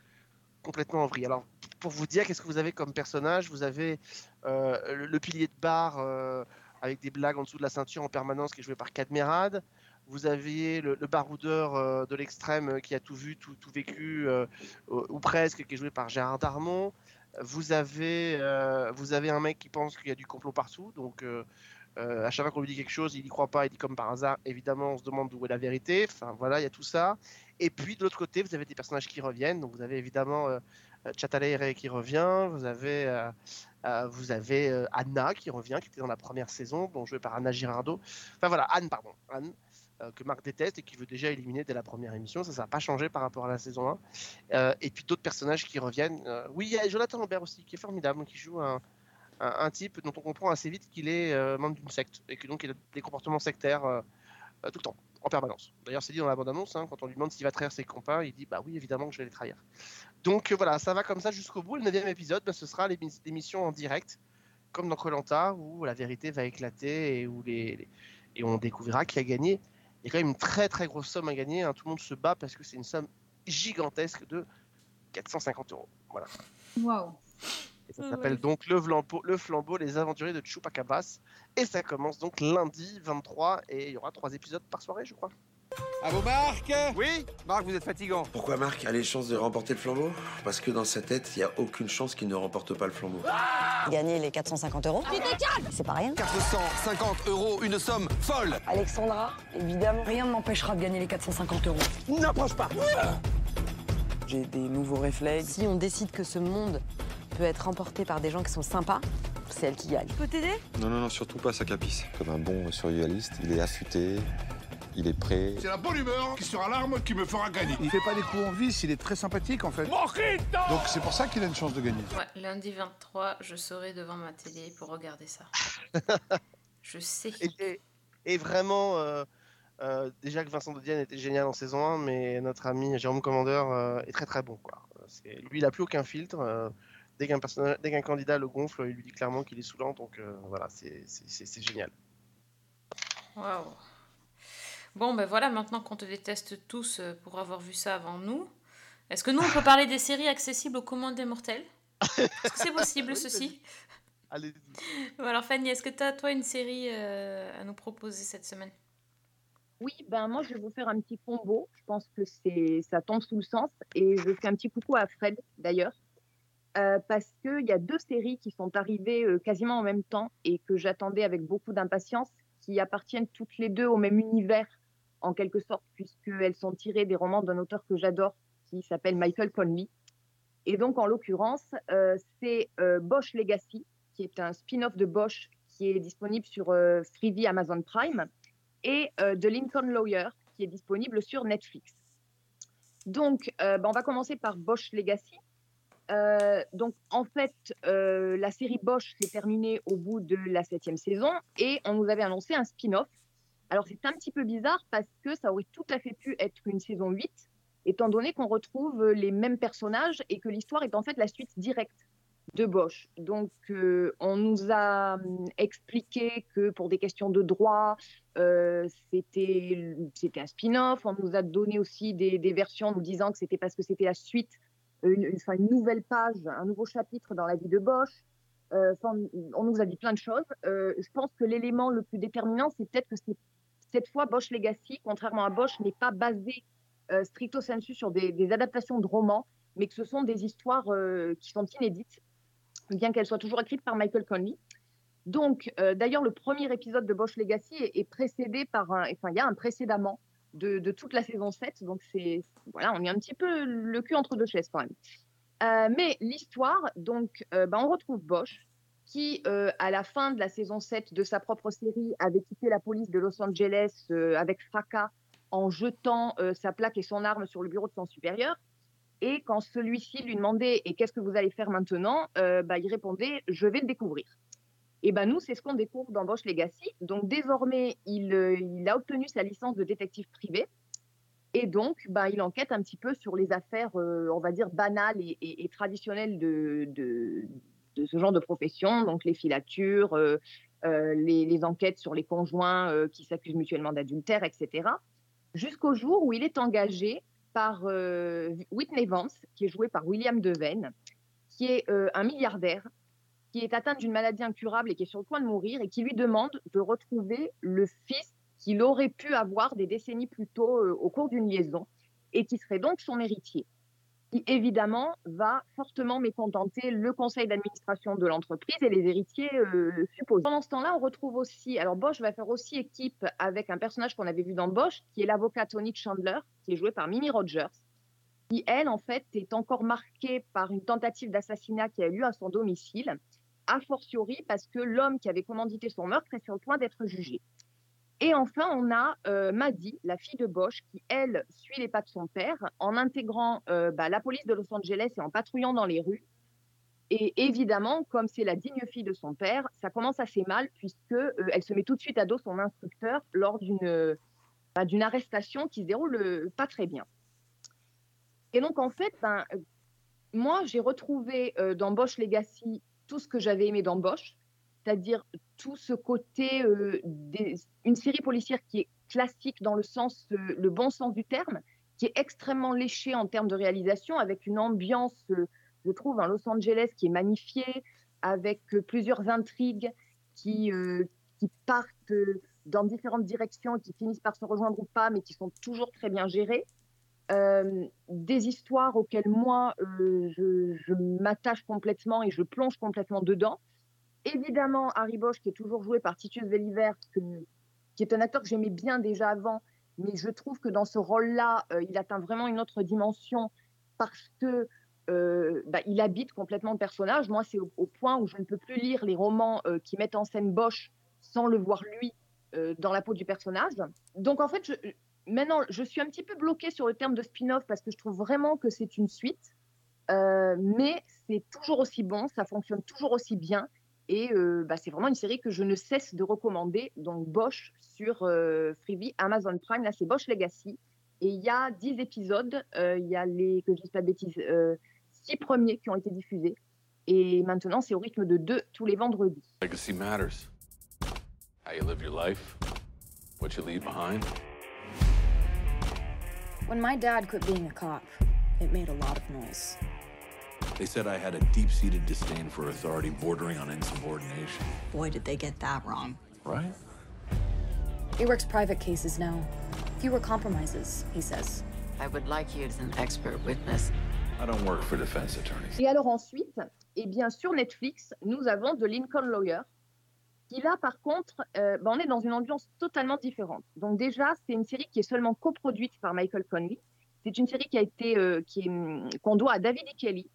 complètement en vrille. Alors pour vous dire, qu'est-ce que vous avez comme personnage? Vous avez euh, le, pilier de bar euh, avec des blagues en dessous de la ceinture en permanence qui est joué par Cadmerade. Vous aviez le, baroudeur euh, de l'extrême qui a tout vu, tout, tout vécu, ou, presque, qui est joué par Gérard Darmon. Vous avez, vous avez un mec qui pense qu'il y a du complot partout, donc à chaque fois qu'on lui dit quelque chose, il n'y croit pas, il dit comme par hasard. Évidemment, on se demande d'où est la vérité. Enfin voilà, il y a tout ça. Et puis de l'autre côté, vous avez des personnages qui reviennent. Donc vous avez évidemment euh, Chataleire qui revient. Vous avez, euh, euh, vous avez euh, Anna qui revient, qui était dans la première saison, dont jouée par Anna Girardot. Enfin voilà, Anne, pardon, Anne. euh, que Marc déteste et qui veut déjà éliminer dès la première émission, ça, ça n'a pas changé par rapport à la saison 1. Euh, et puis d'autres personnages qui reviennent. Euh, oui, il y a Jonathan Lambert aussi, qui est formidable, qui joue un, un, type dont on comprend assez vite qu'il est euh, membre d'une secte et que donc il a des comportements sectaires euh, tout le temps, en permanence. D'ailleurs, c'est dit dans la bande-annonce, hein, quand on lui demande s'il va trahir ses copains, il dit bah oui, évidemment que je vais les trahir. Donc euh, voilà, ça va comme ça jusqu'au bout. Le neuvième épisode, bah, ce sera l'émi- l'émission en direct, comme dans Colanta, où la vérité va éclater et où les- et on découvrira qui a gagné. Il y a quand même une très très grosse somme à gagner. hein. Tout le monde se bat parce que c'est une somme gigantesque de 450 euros. Voilà. Waouh. Et ça Ah s'appelle donc le flambeau, le flambeau, les aventuriers de Chupacabras. Et ça commence donc lundi 23 et il y aura trois épisodes par soirée, je crois. À vous, Marc? Oui Marc, vous êtes fatigant. Pourquoi Marc? A les chances de remporter le flambeau? Parce que dans sa tête, il n'y a aucune chance qu'il ne remporte pas le flambeau. Gagner les 450 euros? C'est pas rien. 450 euros, une somme folle Alexandra, évidemment. Rien ne m'empêchera de gagner les 450 euros. N'approche pas J'ai des nouveaux réflexes. Si on décide que ce monde peut être remporté par des gens qui sont sympas, c'est elle qui gagne. Je peux t'aider? Non, non, non, surtout pas sa capice. Comme un bon survivaliste, il est affûté, il est prêt. C'est la bonne humeur qui sera l'arme qui me fera gagner. Il fait pas des coups en vis, il est très sympathique en fait. Donc c'est pour ça qu'il a une chance de gagner. Ouais, lundi 23, je serai devant ma télé pour regarder ça. je sais. Et, et- et vraiment, euh, euh, déjà que Vincent de Dienne était génial en saison 1, mais notre ami Jérôme Commandeur euh, est très très bon. Quoi. Lui, il n'a plus aucun filtre. Dès qu'un personnage- dès qu'un candidat le gonfle, il lui dit clairement qu'il est saoulant. Donc euh, voilà, c'est- génial. Waouh. Bon, ben voilà, maintenant qu'on te déteste tous euh, pour avoir vu ça avant nous, Est-ce que nous, on peut parler des séries accessibles aux commandes des mortels? Est-ce que c'est possible, ceci? Allez. Bon, alors Fanny, est-ce que tu as toi une série euh, à nous proposer cette semaine? Oui, ben moi je vais vous faire un petit combo. Je pense que c'est ça tombe sous le sens et je fais un petit coucou à Fred d'ailleurs euh, parce qu'il y a deux séries qui sont arrivées euh, quasiment en même temps et que j'attendais avec beaucoup d'impatience, qui appartiennent toutes les deux au même univers en quelque sorte puisqu'elles sont tirées des romans d'un auteur que j'adore qui s'appelle Michael Conley. Et donc en l'occurrence euh, c'est Bosch Legacy qui est un spin-off de Bosch qui est disponible sur Freevee Amazon Prime et The Lincoln Lawyer qui est disponible sur Netflix. Donc, ben, on va commencer par Bosch Legacy. Euh, donc, en fait, euh, la série Bosch s'est terminée au bout de la septième saison et on nous avait annoncé un spin-off. Alors, c'est un petit peu bizarre parce que ça aurait tout à fait pu être une saison 8, étant donné qu'on retrouve les mêmes personnages et que l'histoire est en fait la suite directe de Bosch. Donc, euh, on nous a hum, expliqué que pour des questions de droit, c'était un spin-off. On nous a donné aussi des, des versions nous disant que c'était parce que c'était la suite, une, nouvelle page, un nouveau chapitre dans la vie de Bosch. Euh, on nous a dit plein de choses. Euh, je pense que l'élément le plus déterminant, c'est peut-être que cette fois Bosch Legacy, contrairement à Bosch, n'est pas basé euh, stricto sensu sur des, adaptations de romans, mais que ce sont des histoires qui sont inédites bien qu'elle soit toujours écrite par Michael Conley. Donc, d'ailleurs, le premier épisode de Bosch Legacy est, est précédé par un, enfin, il y a un précédemment de, toute la saison 7. Donc, c'est, voilà, on est un petit peu le cul entre deux chaises quand même. Euh, mais l'histoire, donc, euh, ben, on retrouve Bosch qui, euh, à la fin de la saison 7 de sa propre série, avait quitté la police de Los Angeles euh, avec fracas en jetant sa plaque et son arme sur le bureau de son supérieur. Et quand celui-ci lui demandait Et qu'est-ce que vous allez faire maintenant? Bah, Il répondait Je vais le découvrir. Et ben nous, c'est ce qu'on découvre dans Bosch Legacy. Donc désormais, il, euh, il a obtenu sa licence de détective privé. Et donc, bah, il enquête un petit peu sur les affaires, euh, on va dire, banales et, traditionnelles de, ce genre de profession. Donc les filatures, euh, les, les enquêtes sur les conjoints qui s'accusent mutuellement d'adultère, etc. Jusqu'au jour où il est engagé par Whitney Vance, qui est joué par William Devane, qui est un milliardaire, qui est atteint d'une maladie incurable et qui est sur le point de mourir, et qui lui demande de retrouver le fils qu'il aurait pu avoir des décennies plus tôt euh, au cours d'une liaison, et qui serait donc son héritier, qui évidemment va fortement mécontenter le conseil d'administration de l'entreprise et les héritiers euh, supposés. Pendant ce temps-là, on retrouve aussi, alors Bosch va faire aussi équipe avec un personnage qu'on avait vu dans Bosch, qui est l'avocat Tony Chandler, qui est joué par Mimi Rogers, qui, elle, en fait, est encore marquée par une tentative d'assassinat qui a eu lieu à son domicile, a fortiori parce que l'homme qui avait commandité son meurtre est sur le point d'être jugé. Et enfin, on a euh, Maddie, la fille de Bosch, qui, elle, suit les pas de son père en intégrant euh, bah, la police de Los Angeles et en patrouillant dans les rues. Et évidemment, comme c'est la digne fille de son père, ça commence assez mal puisque euh, elle se met tout de suite à dos son instructeur lors d'une bah, arrestation qui se déroule euh, pas très bien. Et donc, en fait, ben, moi, j'ai retrouvé dans Bosch Legacy tout ce que j'avais aimé Bosch, c'est-à-dire tout ce côté, euh, une série policière qui est classique dans le sens, euh, le bon sens du terme, qui est extrêmement léchée en termes de réalisation, avec une ambiance, euh, je trouve, un Los Angeles qui est magnifié, avec plusieurs intrigues qui, qui partent dans différentes directions qui finissent par se rejoindre ou pas, mais qui sont toujours très bien gérées. Des histoires auxquelles moi, je, m'attache complètement et je plonge complètement dedans. Évidemment, Harry Bosch, qui est toujours joué par Titus que- qui est un acteur que j'aimais bien déjà avant, mais je trouve que dans ce rôle-là, il atteint vraiment une autre dimension parce que bah, il habite complètement le personnage. Moi, c'est au, point où je ne peux plus lire les romans qui mettent en scène Bosch sans le voir lui dans la peau du personnage. Donc en fait, je, maintenant, je suis un petit peu bloquée sur le terme de spin-off parce que je trouve vraiment que c'est une suite, Euh, mais c'est toujours aussi bon, ça fonctionne toujours aussi bien. Et euh, bah, c'est vraiment une série que je ne cesse de recommander. Donc Bosch sur euh, Freevee, Amazon Prime, là c'est Bosch Legacy. Et il y a 10 épisodes, euh, il y a les, que je dise pas de bêtises, euh, six premiers qui ont été diffusés. Et maintenant c'est au rythme de deux tous les vendredis. Legacy matters. How you live your life, what you leave behind. When my dad quit being a cop, It made a lot of noise. They said I had a deep seated disdain for authority bordering on insubordination. Boy, did they get that wrong. Right? He works private cases now. Fewer compromises, he says. I would like you as an expert witness. I don't work for defense attorneys. Et alors ensuite, eh bien sur Netflix, nous avons The Lincoln Lawyer, qui là par contre, ben, on est dans une ambiance totalement différente. Donc déjà, c'est une série qui est seulement coproduite par Michael Conley. C'est une série qui a été, euh, hum, qu'on doit à David E. Kelly.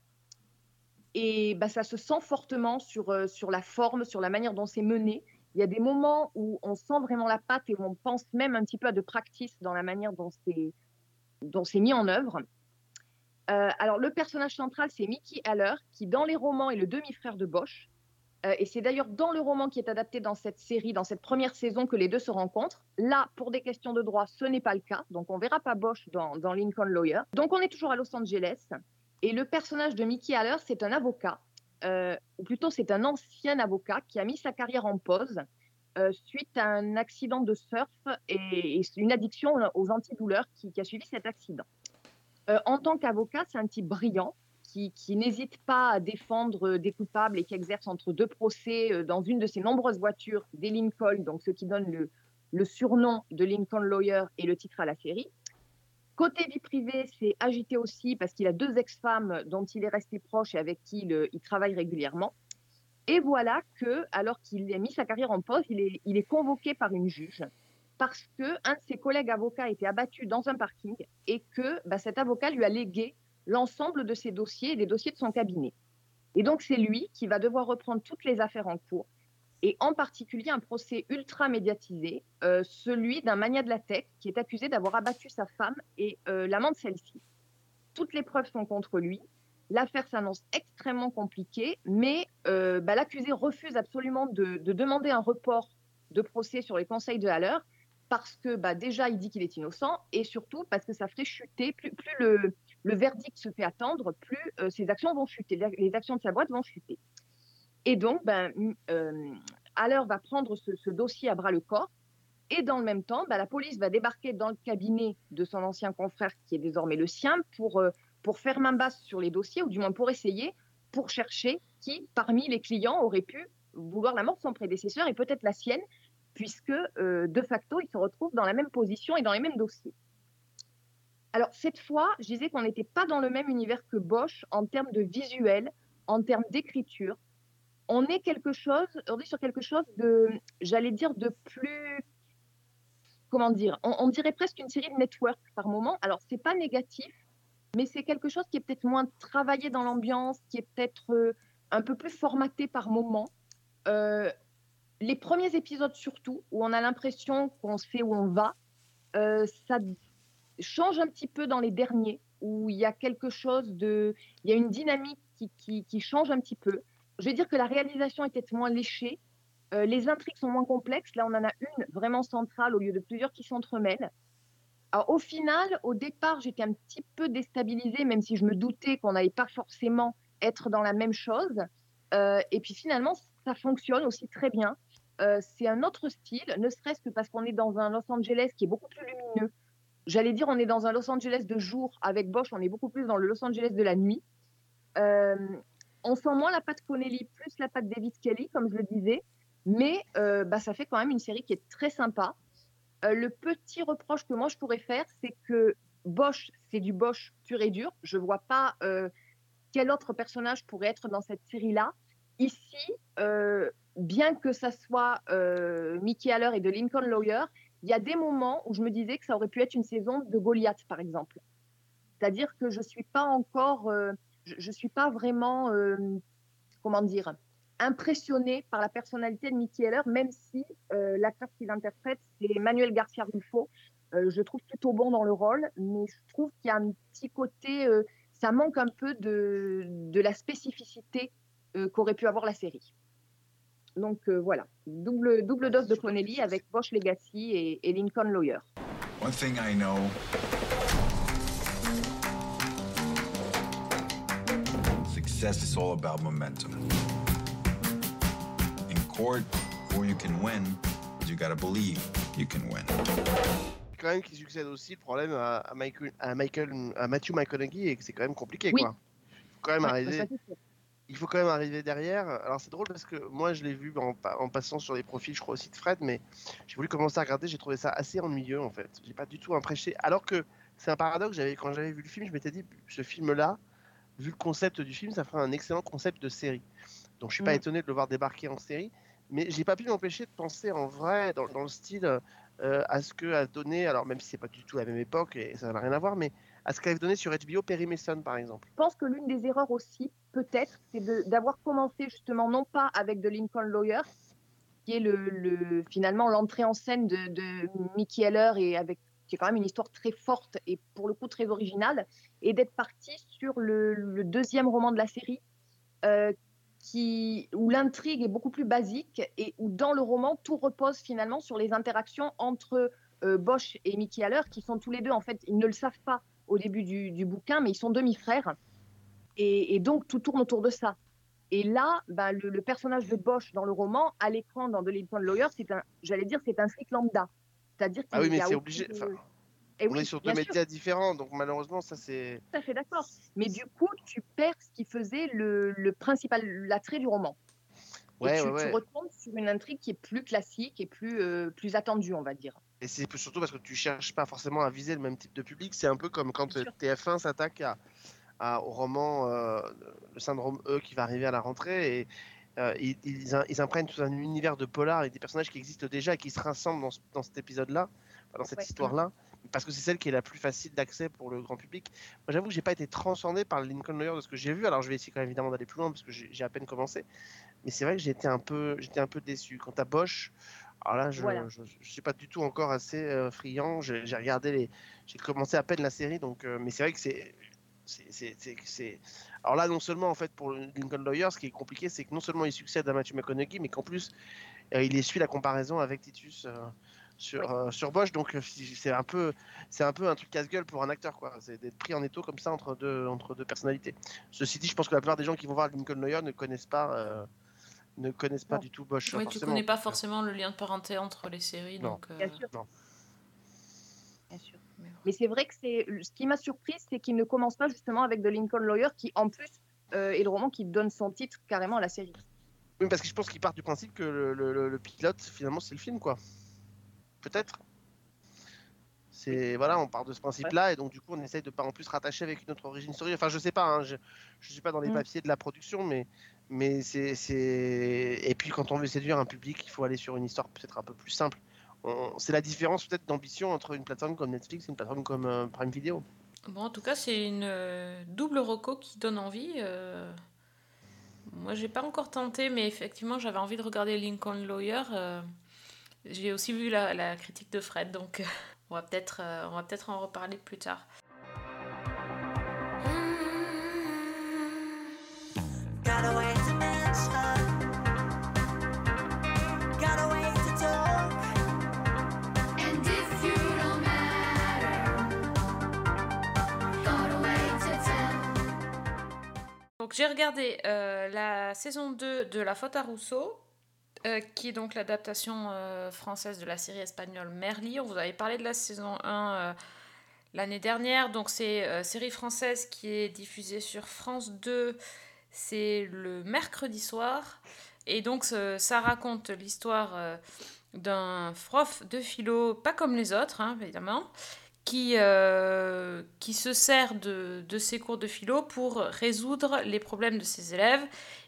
Et bah, ça se sent fortement sur, euh, sur la forme, sur la manière dont c'est mené. Il y a des moments où on sent vraiment la patte et où on pense même un petit peu à de practice dans la manière dont c'est, dont c'est mis en œuvre. Alors, le personnage central, c'est Mickey Haller, qui dans les romans est le demi-frère de Bosch. Euh, et c'est d'ailleurs dans le roman qui est adapté dans cette série, dans cette première saison, que les deux se rencontrent. Là, pour des questions de droit, ce n'est pas le cas. Donc, on verra pas Bosch dans, Lincoln Lawyer. Donc, on est toujours à Los Angeles. Et le personnage de Mickey Haller, c'est un avocat, euh, ou plutôt c'est un ancien avocat qui a mis sa carrière en pause euh, suite à un accident de surf et, une addiction aux antidouleurs qui, qui a suivi cet accident. En tant qu'avocat, c'est un type brillant qui, n'hésite pas à défendre des coupables et qui exerce entre deux procès euh, dans une de ses nombreuses voitures des Lincoln, donc ce qui donne le, surnom de Lincoln Lawyer et le titre à la série. Côté vie privée, c'est agité aussi parce qu'il a deux ex-femmes dont il est resté proche et avec qui il, il travaille régulièrement. Et voilà que, alors qu'il a mis sa carrière en pause, il est, il est convoqué par une juge parce que un de ses collègues avocats a été abattu dans un parking et que bah, cet avocat lui a légué l'ensemble de ses dossiers et des dossiers de son cabinet. Et donc c'est lui qui va devoir reprendre toutes les affaires en cours et en particulier un procès ultra médiatisé, euh, celui d'un mania de la tech qui est accusé d'avoir abattu sa femme et euh, l'amant de celle-ci. Toutes les preuves sont contre lui. L'affaire s'annonce extrêmement compliquée, mais euh, bah, l'accusé refuse absolument de, de, demander un report de procès sur les conseils de Haller parce que bah, déjà il dit qu'il est innocent et surtout parce que ça ferait chuter, plus le, le, verdict se fait attendre, plus ses actions vont chuter, les actions de sa boîte vont chuter. Et donc, ben, euh, Haller va prendre ce, ce, dossier à bras le corps. Et dans le même temps, ben, la police va débarquer dans le cabinet de son ancien confrère, qui est désormais le sien, pour, euh, pour faire main basse sur les dossiers, ou du moins pour essayer, pour chercher qui, parmi les clients, aurait pu vouloir la mort de son prédécesseur et peut-être la sienne, puisque euh, de facto, ils se retrouvent dans la même position et dans les mêmes dossiers. Alors, cette fois, je disais qu'on n'était pas dans le même univers que Bosch en termes de visuel, en termes d'écriture, on est quelque chose, on est sur quelque chose de, j'allais dire, de plus, comment dire, on, dirait presque une série de network par moment. Alors, c'est pas négatif, mais c'est quelque chose qui est peut-être moins travaillé dans l'ambiance, qui est peut-être euh, un peu plus formaté par moment. Euh, les premiers épisodes surtout, où on a l'impression qu'on sait où on va, euh, ça change un petit peu dans les derniers, où il y a quelque chose de, il y a une dynamique qui, qui, change un petit peu je vais dire que la réalisation était moins léchée. Euh, les intrigues sont moins complexes. Là, on en a une vraiment centrale au lieu de plusieurs qui s'entremêlent. Alors, au final, au départ, j'étais un petit peu déstabilisée, même si je me doutais qu'on n'allait pas forcément être dans la même chose. Euh, et puis finalement, ça fonctionne aussi très bien. Euh, c'est un autre style, ne serait-ce que parce qu'on est dans un Los Angeles qui est beaucoup plus lumineux. J'allais dire, on est dans un Los Angeles de jour. Avec Bosch, on est beaucoup plus dans le Los Angeles de la nuit. Euh, on sent moins la patte Connelly, plus la patte David Kelly, comme je le disais, mais euh, bah, ça fait quand même une série qui est très sympa. Euh, le petit reproche que moi je pourrais faire, c'est que Bosch, c'est du Bosch pur et dur. Je ne vois pas quel autre personnage pourrait être dans cette série-là. Ici, bien que ça soit Mickey Haller et de Lincoln Lawyer, il y a des moments où je me disais que ça aurait pu être une saison de Goliath, par exemple. C'est-à-dire que je ne suis pas encore euh, je ne suis pas vraiment, euh, comment dire, impressionnée par la personnalité de Mickey Heller, même si euh, l'acteur qui l'interprète, c'est Manuel Garcia Rufo. Euh, je trouve plutôt bon dans le rôle, mais je trouve qu'il y a un petit côté, ça manque un peu de, la spécificité qu'aurait pu avoir la série. Donc euh, voilà, double, double dose de Connelly avec Bosch Legacy et, et Lincoln Lawyer. One thing I know Success is all about momentum. In court, before you can win, you gotta believe you can win. quand même qu'il succède aussi le problème à, à Michael, à Michael, à Matthew McConaughey et que c'est quand même compliqué Oui. quoi. Il faut quand même Ouais, arriver. Il faut quand même arriver derrière. Alors c'est drôle parce que moi je l'ai vu en, pa- en passant sur les profils, je crois aussi de Fred, mais j'ai voulu commencer à regarder, j'ai trouvé ça assez ennuyeux en fait. J'ai pas du tout apprécié. Alors que c'est un paradoxe, j'avais quand j'avais vu le film, je m'étais dit ce film-là, vu le concept du film, ça ferait un excellent concept de série. Donc je suis pas Mm. étonné de le voir débarquer en série, mais j'ai pas pu m'empêcher de penser en vrai dans, dans le style euh, à ce que a donné, alors même si c'est pas du tout la même époque et ça n'a rien à voir, mais à ce qu'avait donné sur HBO Perry Mason par exemple. Je pense que l'une des erreurs aussi, peut-être, c'est d'avoir commencé justement non pas avec The Lincoln Lawyer, qui est le, le- finalement l'entrée en scène de, Mickey Heller et avec qui est quand même une histoire très forte et pour le coup très originale, et d'être parti sur le, deuxième roman de la série, euh, où l'intrigue est beaucoup plus basique et où dans le roman tout repose finalement sur les interactions entre euh, Bosch et Mickey Haller, qui sont tous les deux en fait, ils ne le savent pas au début du, du bouquin, mais ils sont demi-frères. Et, et donc, tout tourne autour de ça. Et là, ben, le, le personnage de Bosch dans le roman, à l'écran dans The Lincoln Lawyer, c'est un, j'allais dire, c'est un flic lambda. C'est-à-dire qu'il Ah oui, mais c'est obligé. de- enfin, Eh on oui, est sur deux bien sûr. médias différents, donc malheureusement ça c'est. Tout à fait d'accord. Mais du coup, tu perds ce qui faisait le, le principal, l'attrait du roman. Ouais, et tu, ouais, ouais. tu retombes sur une intrigue qui est plus classique et plus, euh, plus attendue, on va dire. Et c'est surtout parce que tu cherches pas forcément à viser le même type de public. C'est un peu comme quand euh, TF1 s'attaque à, à- au roman euh, Le syndrome E qui va arriver à la rentrée et euh, ils, ils, imprègnent tout un univers de polar avec des personnages qui existent déjà et qui se rassemblent dans, ce- dans cet épisode-là, dans cette Ouais. histoire-là, parce que c'est celle qui est la plus facile d'accès pour le grand public. Moi, j'avoue que j'ai pas été transcendé par Lincoln Lawyer de ce que j'ai vu. Alors, je vais essayer quand même évidemment d'aller plus loin parce que j'ai à peine commencé. Mais c'est vrai que été un peu, j'étais un peu déçu. Quant à Bosch, alors là, je, Voilà. je, je suis pas du tout encore assez euh, friand. J'ai regardé les, j'ai commencé à peine la série, donc, euh, mais c'est vrai que c'est, c'est, Alors là, non seulement en fait pour Lincoln Lawyer, ce qui est compliqué, c'est que non seulement il succède à Matthew McConaughey, mais qu'en plus euh, il essuie la comparaison avec Titus. euh, sur, sur Bosch, donc c'est un peu, c'est un peu un truc casse-gueule pour un acteur, quoi. C'est d'être pris en étau comme ça entre deux, entre deux personnalités. Ceci dit, je pense que la plupart des gens qui vont voir Lincoln Lawyer ne connaissent pas, ne connaissent pas du tout Bosch. Ouais, tu forcément. connais pas forcément le lien de parenté entre les séries, Non. donc. euh, Bien sûr. Non. Bien sûr. Mais c'est vrai que c'est ce qui m'a surprise, c'est qu'il ne commence pas justement avec The Lincoln Lawyer, qui en plus euh, est le roman qui donne son titre carrément à la série. Oui, parce que je pense qu'il part du principe que le, le- le- le pilote, finalement, c'est le film, quoi. Peut-être. C'est voilà, on part de ce principe-là et donc du coup on essaye de pas en plus rattacher avec une autre origine story. Enfin, je sais pas, hein, je, je suis pas dans les Mm. papiers de la production, mais mais c'est et puis quand on veut séduire un public, il faut aller sur une histoire peut-être un peu plus simple. C'est la différence peut-être d'ambition entre une plateforme comme Netflix et une plateforme comme euh, Prime Video. Bon, en tout cas, c'est une euh, double reco qui donne envie. euh. Moi, j'ai pas encore tenté, mais effectivement, j'avais envie de regarder Lincoln Lawyer. euh. J'ai aussi vu la, la critique de Fred, donc on va peut-être on va peut-être en reparler plus tard. J'ai regardé euh, la saison 2 de La Faute à Rousseau, euh, qui est donc l'adaptation euh, française de la série espagnole Merli. On vous avait parlé de la saison 1 euh, l'année dernière. Donc c'est série française qui est diffusée sur France 2. C'est le mercredi soir. Et donc ça raconte l'histoire d'un prof de philo, pas comme les autres, hein, évidemment, qui, euh, qui se sert de, de ses cours de philo pour résoudre les problèmes de ses élèves.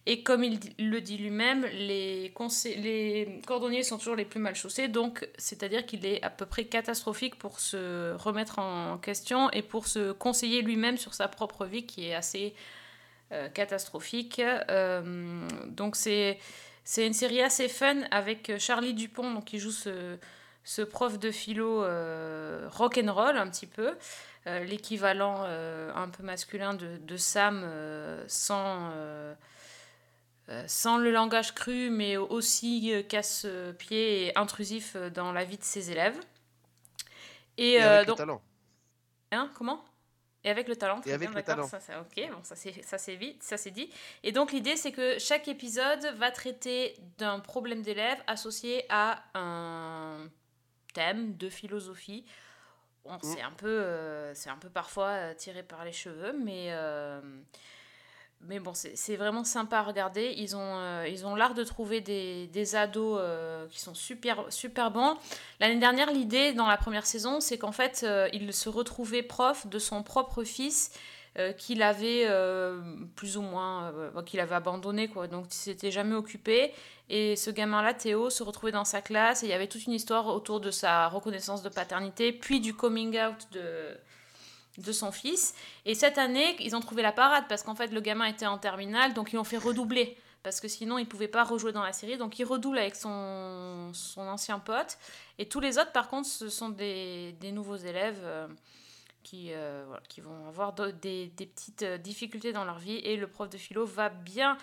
Et comme il le dit lui-même, les, les cordonniers sont toujours les plus mal chaussés, donc c'est-à-dire qu'il est à peu près catastrophique pour se remettre en question et pour se conseiller lui-même sur sa propre vie qui est assez euh, catastrophique. Euh, donc c'est c'est une série assez fun avec Charlie Dupont donc, qui joue ce, ce prof de philo euh, rock'n'roll un petit peu, euh, l'équivalent euh, un peu masculin de, de Sam sans, sans le langage cru mais aussi casse-pied et intrusif dans la vie de ses élèves. Et, Et avec le donc, talent. Hein, comment? Et avec le talent. très avec bien, le talent. Ça, ça, ok, bon, ça c'est vite, ça c'est dit. Et donc l'idée c'est que chaque épisode va traiter d'un problème d'élève associé à un thème de philosophie Bon, c'est un peu, euh, c'est un peu parfois euh, tiré par les cheveux, mais euh, mais bon, c'est vraiment sympa à regarder. Ils ont, euh, ils ont l'art de trouver des, des ados qui sont super, super bons. L'année dernière, l'idée dans la première saison, c'est qu'en fait, il se retrouvait prof de son propre fils euh, qu'il avait euh, plus ou moins, euh, qu'il avait abandonné, quoi. Donc, il s'était jamais occupé. Et ce gamin-là, Théo, se retrouvait dans sa classe et il y avait toute une histoire autour de sa reconnaissance de paternité, puis du coming out de de son fils. Et cette année, ils ont trouvé la parade parce qu'en fait, le gamin était en terminale, donc ils l'ont fait redoubler. Parce que sinon, il pouvait pas rejouer dans la série. Donc, il redouble avec son, son ancien pote. Et tous les autres, par contre, ce sont des, des nouveaux élèves euh, qui, euh, qui vont avoir des, des petites euh, difficultés dans leur vie. Et le prof de philo va bien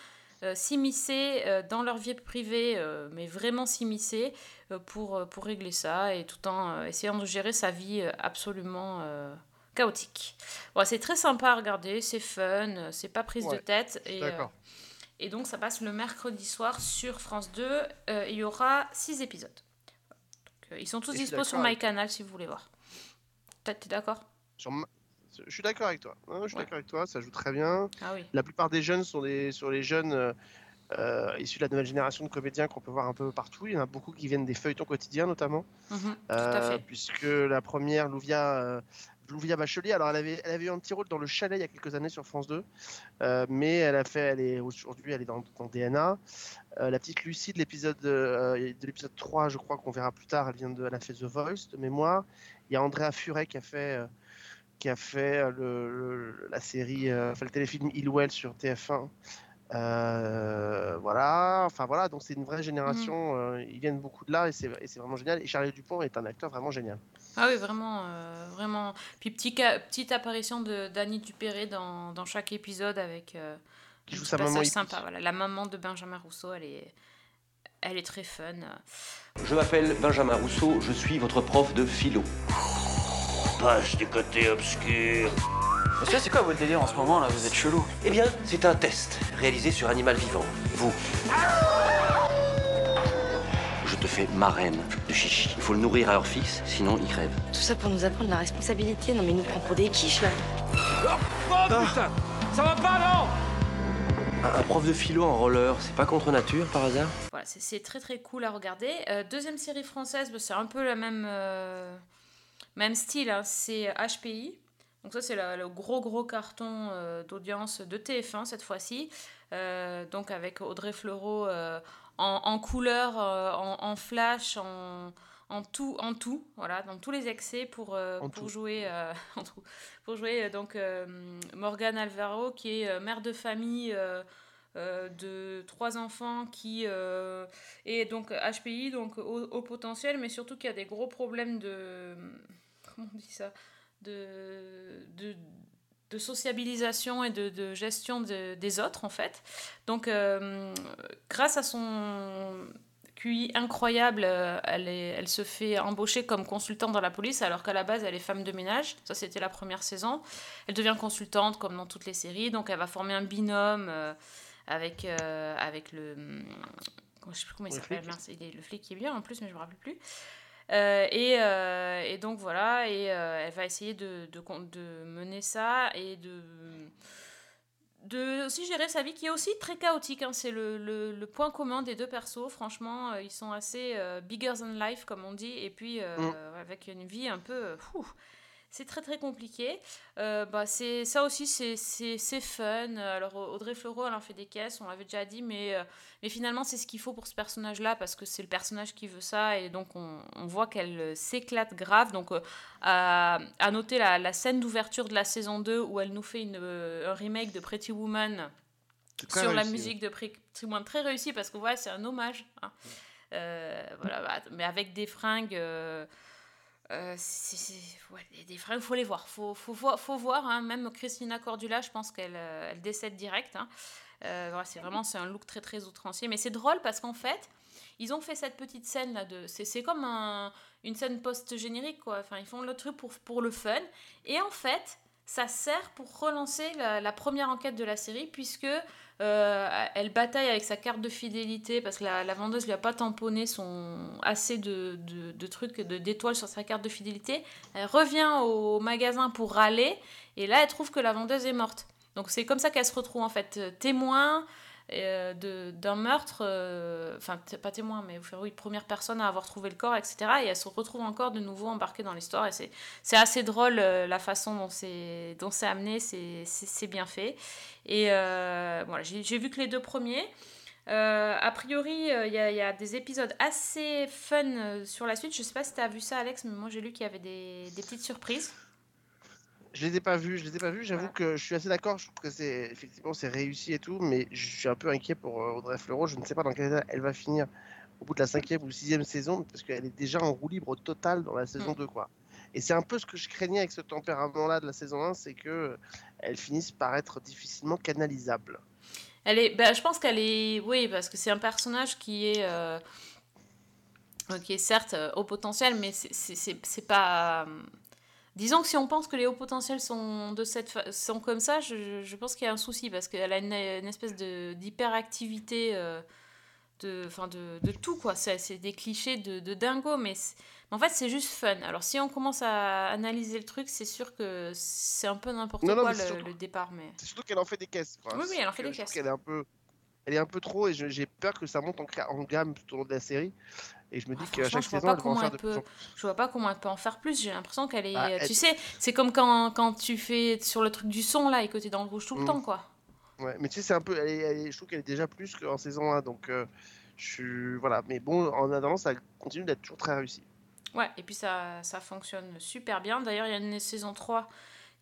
s'immiscer euh, dans leur vie privée, euh, mais vraiment s'immiscer euh, pour, euh, pour régler ça. Et tout en euh, essayant de gérer sa vie euh, absolument... euh, chaotique. Bon, c'est très sympa à regarder, c'est fun, euh, c'est pas prise de tête. Et, euh, et donc ça passe le mercredi soir sur France 2. Euh, il y aura 6 épisodes. Donc, euh, ils sont tous dispo sur MyCanal si vous voulez voir. T'es d'accord? Sur Je suis d'accord avec toi. Je suis Ouais. d'accord avec toi, ça joue très bien. Ah oui. La plupart des jeunes sont des, sur les jeunes euh, euh, issus de la nouvelle génération de comédiens qu'on peut voir un peu partout. Il y en a beaucoup qui viennent des feuilletons quotidiens notamment. Mhm, Euh. Puisque la première, Louvia, euh, Louvia Bachelier, alors elle avait, elle avait eu un petit rôle dans Le Chalet il y a quelques années sur France 2, euh, mais elle a fait, elle est aujourd'hui, elle est dans, dans DNA. La petite Lucie de l'épisode de l'épisode 3, je crois qu'on verra plus tard, elle vient de, elle a fait The Voice de mémoire. Il y a Andrea Furet qui a fait, qui a fait euh, le, le- la série, euh, enfin, le téléfilm Hillwell sur TF1. Euh, voilà, enfin voilà, donc c'est une vraie génération. euh, ils viennent beaucoup de là et c'est vraiment génial. Et Charlie Dupont est un acteur vraiment génial. Ah oui, vraiment, euh, vraiment. Puis petit ca- petite apparition de d'Annie Dupéré dans, dans chaque épisode avec euh, Qui joue sa maman sympa. Voilà, la maman de Benjamin Rousseau, elle est, elle est très fun. Je m'appelle Benjamin Rousseau, je suis votre prof de philo. Passe du côté obscur. Monsieur, c'est quoi votre délire en ce moment là? Vous êtes chelou. Eh bien, c'est un test réalisé sur animal vivant. Vous. Je te fais marraine de chichi. Il faut le nourrir à heure fixe, sinon il crève. Tout ça pour nous apprendre la responsabilité. Non mais il nous prend pour des quiches là. Oh putain Ça va pas non? Un, prof de philo en roller, c'est pas contre nature par hasard? Voilà, c'est- très très cool à regarder. Euh, deuxième série française, bah, c'est un peu le même, euh, même style, hein, c'est HPI. Donc ça c'est le, gros gros carton euh, d'audience de TF1 cette fois-ci. Euh, donc avec Audrey Fleurot euh, en, en couleur, en, en flash, en, en tout, en tout, voilà, dans tous les excès pour, pour jouer, en tout, pour jouer donc Morgane Alvaro qui est mère de famille. euh, de trois enfants qui euh, est donc HPI, donc au, au potentiel, mais surtout qui a des gros problèmes de comment on dit ça, de, de, de sociabilisation et de, de gestion de- des autres en fait. Donc euh, grâce à son QI incroyable, euh, elle, est, elle se fait embaucher comme consultante dans la police alors qu'à la base elle est femme de ménage. Ça c'était la première saison. Elle devient consultante comme dans toutes les séries, donc elle va former un binôme euh, avec, euh, avec le... Je sais plus comment il Le s'appelle, flic. le qui est bien en plus, mais je me rappelle plus. Euh, et, euh, et donc voilà, et euh, elle va essayer de, de, con- de mener ça et de, de aussi gérer sa vie qui est aussi très chaotique. hein. C'est le, le, le point commun des deux persos. Franchement, ils sont assez euh, bigger than life, comme on dit, et puis euh, Mm. avec une vie un peu. C'est très très compliqué. Euh, bah, c'est ça aussi, c'est fun. Alors Audrey Fleurot, elle en fait des caisses, on l'avait déjà dit, mais, euh, mais finalement c'est ce qu'il faut pour ce personnage-là parce que c'est le personnage qui veut ça et donc on, on voit qu'elle euh, s'éclate grave. Donc euh, à, à noter la, la scène d'ouverture de la saison 2 où elle nous fait une, un remake de Pretty Woman sur la musique de Pretty Woman, très réussi parce que ouais, c'est un hommage. hein. Voilà, bah, mais avec des fringues. Euh, fringues, faut les voir. Faut, faut, voir- faut voir. hein. Même Christina Cordula, je pense qu'elle euh, elle décède direct. hein. Euh, voilà, c'est vraiment un look très très outrancier. Mais c'est drôle parce qu'en fait, ils ont fait cette petite scène là de. C'est comme un- une scène post-générique quoi. Enfin, ils font le truc pour, pour le fun. Et en fait, ça sert pour relancer la, première enquête de la série, puisque euh, elle bataille avec sa carte de fidélité, parce que la, vendeuse lui a pas tamponné son assez de, de, de trucs, d'étoiles sur sa carte de fidélité. Elle revient au magasin pour râler, et là, elle trouve que la vendeuse est morte. Donc c'est comme ça qu'elle se retrouve en fait témoin d'un meurtre, euh, enfin pas témoin, mais oui, première personne à avoir trouvé le corps, etc. Et elle se retrouve encore de nouveau embarquée dans l'histoire. Et c'est assez drôle euh, la façon dont c'est amené, c'est bien fait. Et euh, voilà, j'ai vu que les deux premiers. Euh, a priori, euh, il y, a- des épisodes assez fun euh, sur la suite. Je sais pas si tu as vu ça, Alex, mais moi j'ai lu qu'il y avait des, des petites surprises. Je les ai pas vus, je les ai pas vus. J'avoue que je suis assez d'accord. Je trouve que c'est effectivement c'est réussi et tout, mais je suis un peu inquiet pour euh, Audrey Fleurot. Je ne sais pas dans quel état elle va finir au bout de la cinquième ou sixième saison, parce qu'elle est déjà en roue libre totale dans la saison 2, quoi. Et c'est un peu ce que je craignais avec ce tempérament-là de la saison 1, c'est que euh, elle finisse par être difficilement canalisable. Elle est, bah, je pense qu'elle est, oui, parce que c'est un personnage qui est, euh, qui est certes euh, haut potentiel, mais c'est pas. Disons que si on pense que les hauts potentiels sont de cette fa- sont comme ça, je, je pense qu'il y a un souci parce qu'elle a une, une espèce de d'hyperactivité euh, de, de, de tout quoi. C'est des clichés de, de dingo, mais, en fait c'est juste fun. Alors si on commence à analyser le truc, c'est sûr que c'est un peu n'importe quoi le, surtout- le départ, mais. C'est surtout qu'elle en fait des caisses. Oui, oui, elle en fait des caisses. qu'elle est un peu, elle est un peu trop, et j'ai peur que ça monte en, en gamme tout au long de la série. Et je me dis qu'à Ah, Franchement, chaque je vois saison, pas elle comment peut. Je vois pas comment elle peut en faire plus. J'ai l'impression qu'elle est. Ah, euh, elle- Tu sais, c'est comme quand, quand tu fais sur le truc du son là et que t'es dans le rouge tout le Mm. temps, quoi. Ouais, mais tu sais, c'est un peu, elle est- je trouve qu'elle est déjà plus qu'en saison 1, donc euh, je suis, voilà. Mais bon, en attendant, ça continue d'être toujours très réussi. Ouais, et puis ça, ça fonctionne super bien. D'ailleurs, il y a une saison 3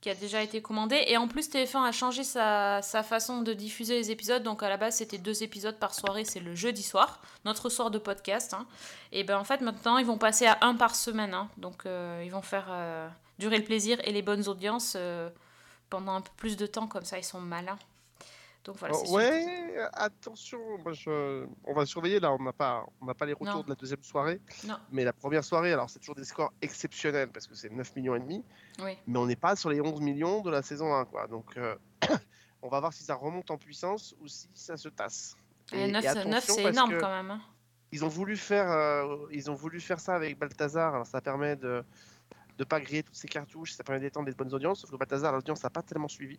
qui a déjà été commandée. Et en plus, TF1 a changé sa, sa façon de diffuser les épisodes. Donc à la base, c'était deux épisodes par soirée. C'est le jeudi soir, notre soir de podcast. hein. Et ben en fait, maintenant, ils vont passer à un par semaine. hein. Donc euh, ils vont faire euh, durer le plaisir et les bonnes audiences euh, pendant un peu plus de temps. Comme ça, ils sont malins. Donc voilà, Oh, ouais, attention, moi, je- on va surveiller là. On n'a pas, on n'a pas les retours Non. de la deuxième soirée. Non. Mais la première soirée, alors c'est toujours des scores exceptionnels parce que c'est 9 millions et demi. Oui. Mais on n'est pas sur les 11 millions de la saison 1, quoi. Donc euh, on va voir si ça remonte en puissance ou si ça se tasse. Et 9, attention, c'est énorme quand même. hein. Ils ont voulu faire, euh, ils ont voulu faire ça avec Balthazar. Alors ça permet de de pas griller toutes ces cartouches, ça permet d'étendre des bonnes audiences. Sauf que Balthazar, l'audience n'a pas tellement suivi.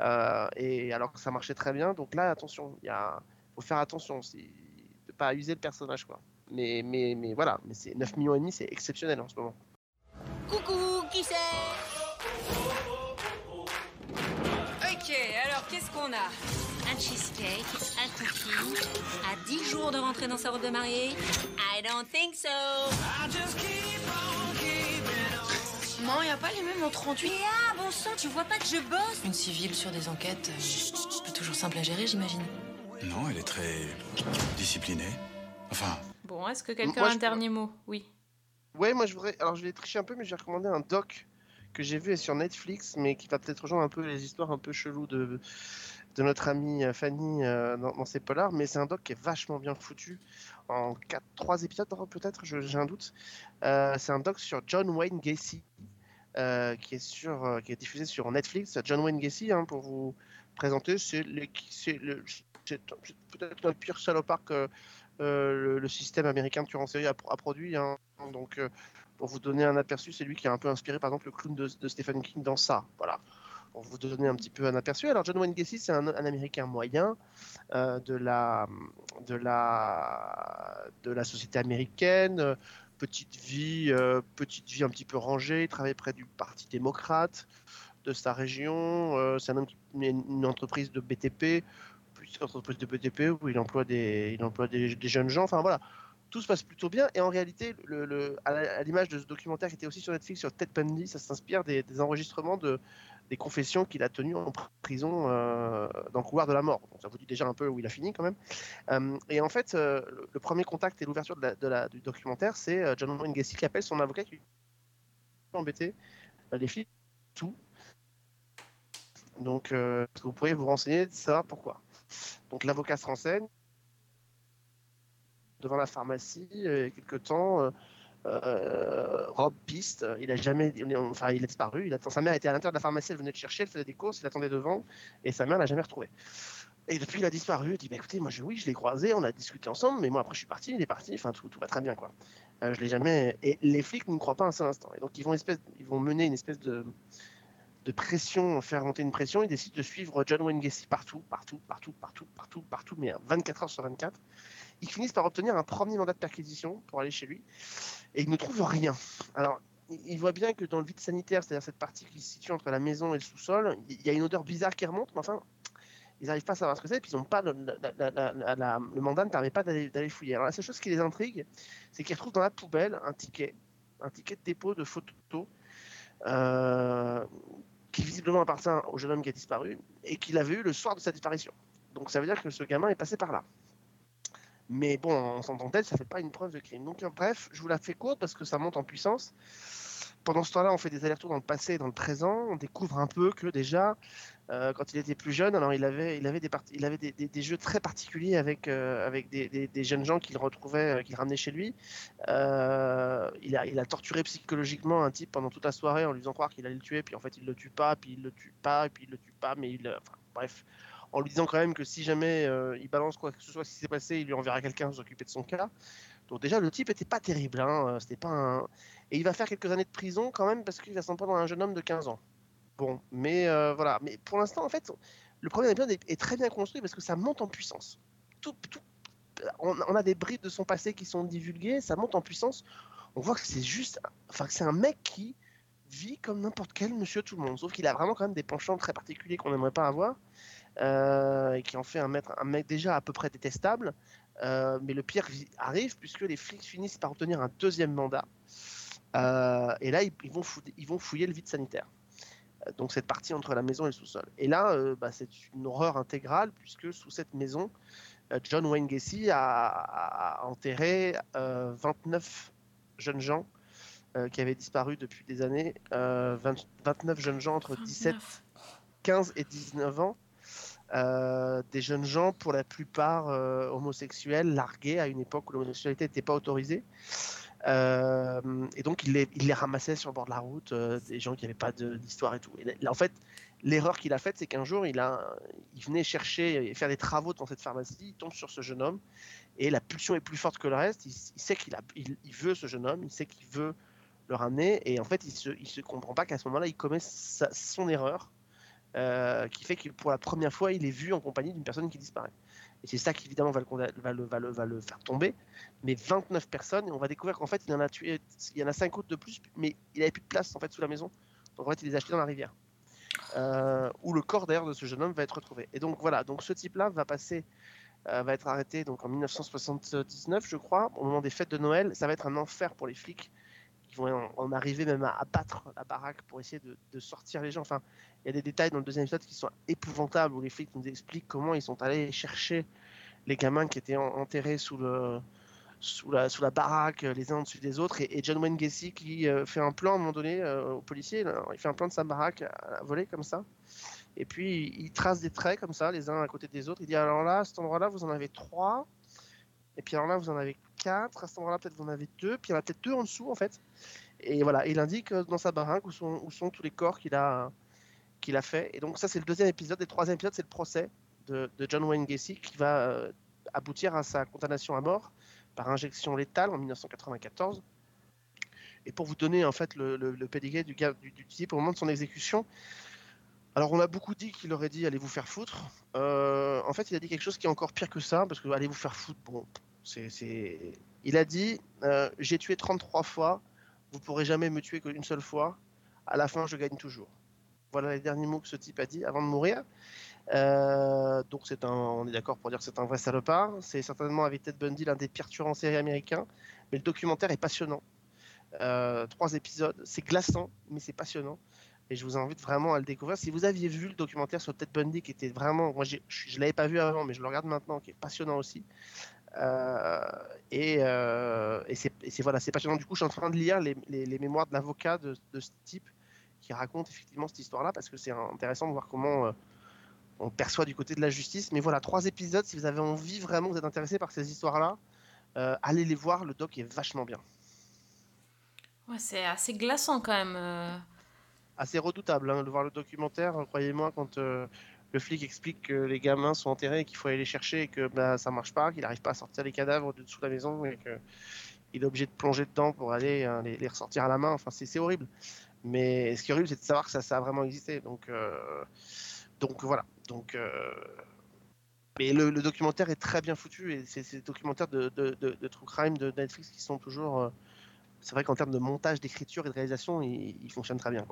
Euh, et alors que ça marchait très bien. Donc là, attention, il faut faire attention, c'est de pas user le personnage, quoi. Mais mais mais voilà, mais c'est 9 millions et demi, c'est exceptionnel en ce moment. Coucou, qui c'est? Ok, alors qu'est-ce qu'on a? Un cheesecake, un cookie, à 10 jours de rentrer dans sa robe de mariée? I don't think so Non, y a pas les mêmes en 38. Et ah, bon sang, tu vois pas que je bosse Une civile sur des enquêtes, euh, pas toujours simple à gérer, j'imagine. Non, elle est très disciplinée. Enfin, Bon, est-ce que quelqu'un a un je- dernier mot? Oui. Ouais, moi je voudrais. Alors je vais tricher un peu, mais je vais recommander un doc que j'ai vu sur Netflix, mais qui va peut-être rejoindre un peu les histoires un peu cheloues de, de notre amie euh, Fanny euh, dans, dans ses polars. Mais c'est un doc qui est vachement bien foutu en 4, 3 épisodes, peut-être, j'ai un doute. Euh, c'est un doc sur John Wayne Gacy. Euh, qui est sur, euh, qui est diffusé sur Netflix. John Wayne Gacy, hein, pour vous présenter, c'est peut-être le pire salopard que euh, le, système américain de tueur en série a, produit. hein. Donc, pour vous donner un aperçu, c'est lui qui a un peu inspiré, par exemple, le clown de, Stephen King dans ça. Voilà. Pour vous donner un petit peu un aperçu. Alors, John Wayne Gacy, c'est un, Américain moyen de, la, de, la, de la société américaine. Petite vie, euh, petite vie un petit peu rangée. Il travaille près du Parti démocrate de sa région. euh, c'est un une, entreprise de BTP, petite entreprise de BTP où il emploie des, jeunes gens. Enfin voilà, tout se passe plutôt bien. Et en réalité, à l'image de ce documentaire qui était aussi sur Netflix sur Ted Bundy, ça s'inspire des enregistrements de, des confessions qu'il a tenues en pr- prison euh, dans le couloir de la mort. Ça vous dit déjà un peu où il a fini quand même. Euh, et en fait, euh, le, premier contact et l'ouverture du documentaire, c'est John Wayne Gacy qui appelle son avocat qui est embêté. Euh, les flics, tout. Donc, vous pourriez vous renseigner de savoir pourquoi? Donc, l'avocat se renseigne devant la pharmacie, a quelques temps, euh, euh, Rob Piste, il a jamais, enfin il est disparu. Il sa mère était à l'intérieur de la pharmacie, elle venait de chercher, elle faisait des courses, il attendait devant, et sa mère l'a jamais retrouvé. Et depuis, il a disparu. Il dit bah, écoutez, moi, je, oui, je l'ai croisé, on a discuté ensemble, mais moi, après, je suis parti, il est parti, enfin, tout, tout va très bien, quoi. Euh, je l'ai jamais. Et les flics ne croient pas un seul instant. Et donc, ils vont, espèce, ils vont mener une espèce de, de pression, faire monter une pression. Ils décident de suivre John Wayne Gacy partout, partout, partout, partout, partout, partout, mais 24 heures sur 24. Ils finissent par obtenir un premier mandat de perquisition pour aller chez lui, et ils ne trouvent rien. Alors, ils voient bien que dans le vide sanitaire, c'est-à-dire cette partie qui se situe entre la maison et le sous-sol, il y a une odeur bizarre qui remonte, mais enfin, ils n'arrivent pas à savoir ce que c'est, puis ils pas le, mandat ne permet pas d'aller d'aller fouiller. Alors la seule chose qui les intrigue, c'est qu'ils retrouvent dans la poubelle un ticket, un ticket de dépôt de photos, euh, qui visiblement appartient au jeune homme qui a disparu, et qu'il avait eu le soir de sa disparition. Donc ça veut dire que ce gamin est passé par là. Mais bon, en s'entend tête, ça fait pas une preuve de crime. Donc euh, bref, je vous la fais courte parce que ça monte en puissance. Pendant ce temps-là, on fait des allers-retours dans le passé et dans le présent. On découvre un peu que déjà, euh, quand il était plus jeune, alors il avait, il avait, des, il avait des, des- jeux très particuliers avec, euh, avec des, des- jeunes gens qu'il retrouvait, qu'il ramenait chez lui. Il, a, il a torturé psychologiquement un type pendant toute la soirée en lui faisant croire qu'il allait le tuer, puis en fait il le tue pas, puis il le tue pas, puis il le tue pas, mais il, bref, en lui disant quand même que si jamais euh, il balance quoi que ce soit ce qui s'est passé, il lui enverra quelqu'un s'occuper de son cas. Donc déjà le type était pas terrible, hein, euh, c'était pas un... et il va faire quelques années de prison quand même parce qu'il va s'en prendre un jeune homme de 15 ans. Bon, mais euh, voilà, mais pour l'instant en fait, le premier épisode est, très bien construit parce que ça monte en puissance. Tout, tout- on, on a des bribes de son passé qui sont divulguées, ça monte en puissance. On voit que c'est juste, enfin que c'est un mec qui vit comme n'importe quel monsieur tout le monde, sauf qu'il a vraiment quand même des penchants très particuliers qu'on n'aimerait pas avoir et qui en fait un, maître, un mec déjà à peu près détestable. Euh, mais le pire arrive puisque les flics finissent par obtenir un deuxième mandat. Euh, et là, ils, ils vont fouiller, ils vont fouiller le vide sanitaire. Euh, Donc cette partie entre la maison et le sous-sol. Et là, euh, bah, c'est une horreur intégrale puisque sous cette maison, euh, John Wayne Gacy a, enterré euh, 29 jeunes gens euh, qui avaient disparu depuis des années. Euh, 20 29 jeunes gens entre 17, 15 et 19 ans. Euh, des jeunes gens, pour la plupart euh, homosexuels, largués à une époque où l'homosexualité n'était pas autorisée. Euh, et donc, il les, ramassait sur le bord de la route, des gens qui n'avaient pas d'histoire et tout. Et en fait, l'erreur qu'il a faite, c'est qu'un jour, il, a, venait chercher et faire des travaux dans cette pharmacie, il tombe sur ce jeune homme, et la pulsion est plus forte que le reste. Il, sait qu'il veut ce jeune homme, il sait qu'il veut le ramener, et en fait, il il se comprend pas qu'à ce moment-là, il commet son erreur, euh, qui fait que pour la première fois, il est vu en compagnie d'une personne qui disparaît. Et c'est ça qui, évidemment, va le, faire tomber. Mais 29 personnes, et on va découvrir qu'en fait, il tué, y en a 5 autres de plus, mais il avait plus de place en fait sous la maison. Donc en fait, il les a achetés dans la rivière. Euh, où le corps d'ailleurs de ce jeune homme va être retrouvé. Et donc voilà, donc ce type-là va passer, euh, va être arrêté donc en 1979, je crois, au moment des fêtes de Noël. Ça va être un enfer pour les flics qui vont en, arriver même à abattre la baraque pour essayer de, de sortir les gens. Enfin, il y a des détails dans le deuxième épisode qui sont épouvantables où les flics nous expliquent comment ils sont allés chercher les gamins qui étaient en- enterrés sous la, baraque, euh, les uns au-dessus des autres, et, John Wayne Gacy qui euh, fait un plan à un moment donné euh, aux policiers, là, il fait un plan de sa baraque à, à voler comme ça, et puis il, trace des traits comme ça, les uns à côté des autres, il dit alors là, à cet endroit-là, vous en avez trois, et puis alors là, vous en avez quatre, à cet endroit-là, peut-être vous en avez deux, puis il y en a peut-être deux en dessous en fait, et voilà, il indique euh, dans sa baraque où sont tous les corps qu'il a, qu'il a fait, et donc ça c'est le deuxième épisode, et le troisième épisode c'est le procès de, John Wayne Gacy qui va euh, aboutir à sa condamnation à mort par injection létale en 1994. Et pour vous donner en fait le, le, du, type au moment de son exécution, alors on a beaucoup dit qu'il aurait dit allez vous faire foutre. Euh, en fait, il a dit quelque chose qui est encore pire que ça, parce que allez vous faire foutre, bon, c'est... Il a dit euh, j'ai tué 33 fois, vous pourrez jamais me tuer qu'une seule fois, à la fin je gagne toujours. Voilà les derniers mots que ce type a dit avant de mourir. Euh, donc c'est un, on est d'accord pour dire que c'est un vrai salopard. C'est certainement avec Ted Bundy l'un des pires tueurs en série américains, mais le documentaire est passionnant. Euh, trois épisodes, c'est glaçant, mais c'est passionnant. Et je vous invite vraiment à le découvrir. Si vous aviez vu le documentaire sur Ted Bundy, qui était vraiment, moi je ne l'avais pas vu avant, mais je le regarde maintenant, qui est passionnant aussi. Euh, et c'est voilà, c'est passionnant. Du coup, je suis en train de lire les mémoires de l'avocat de, de ce type qui raconte effectivement cette histoire-là, parce que c'est intéressant de voir comment euh, on perçoit du côté de la justice. Mais voilà, trois épisodes. Si vous avez envie vraiment, vous êtes intéressé par ces histoires-là, euh, allez les voir. Le doc est vachement bien. Ouais, c'est assez glaçant quand même. euh. Assez redoutable hein, de voir le documentaire, euh, croyez-moi, quand euh, le flic explique que les gamins sont enterrés et qu'il faut aller les chercher et que bah, ça marche pas, qu'il n'arrive pas à sortir les cadavres de dessous la maison et qu'il est obligé de plonger dedans pour aller les, les ressortir à la main. Enfin, c'est horrible. Mais ce qui est horrible, c'est de savoir que ça, a vraiment existé. Donc, euh, donc voilà. Donc, euh, mais le, documentaire est très bien foutu et c'est des documentaires de, true crime de Netflix qui sont toujours. euh, c'est vrai qu'en termes de montage, d'écriture et de réalisation, ils, fonctionnent très bien.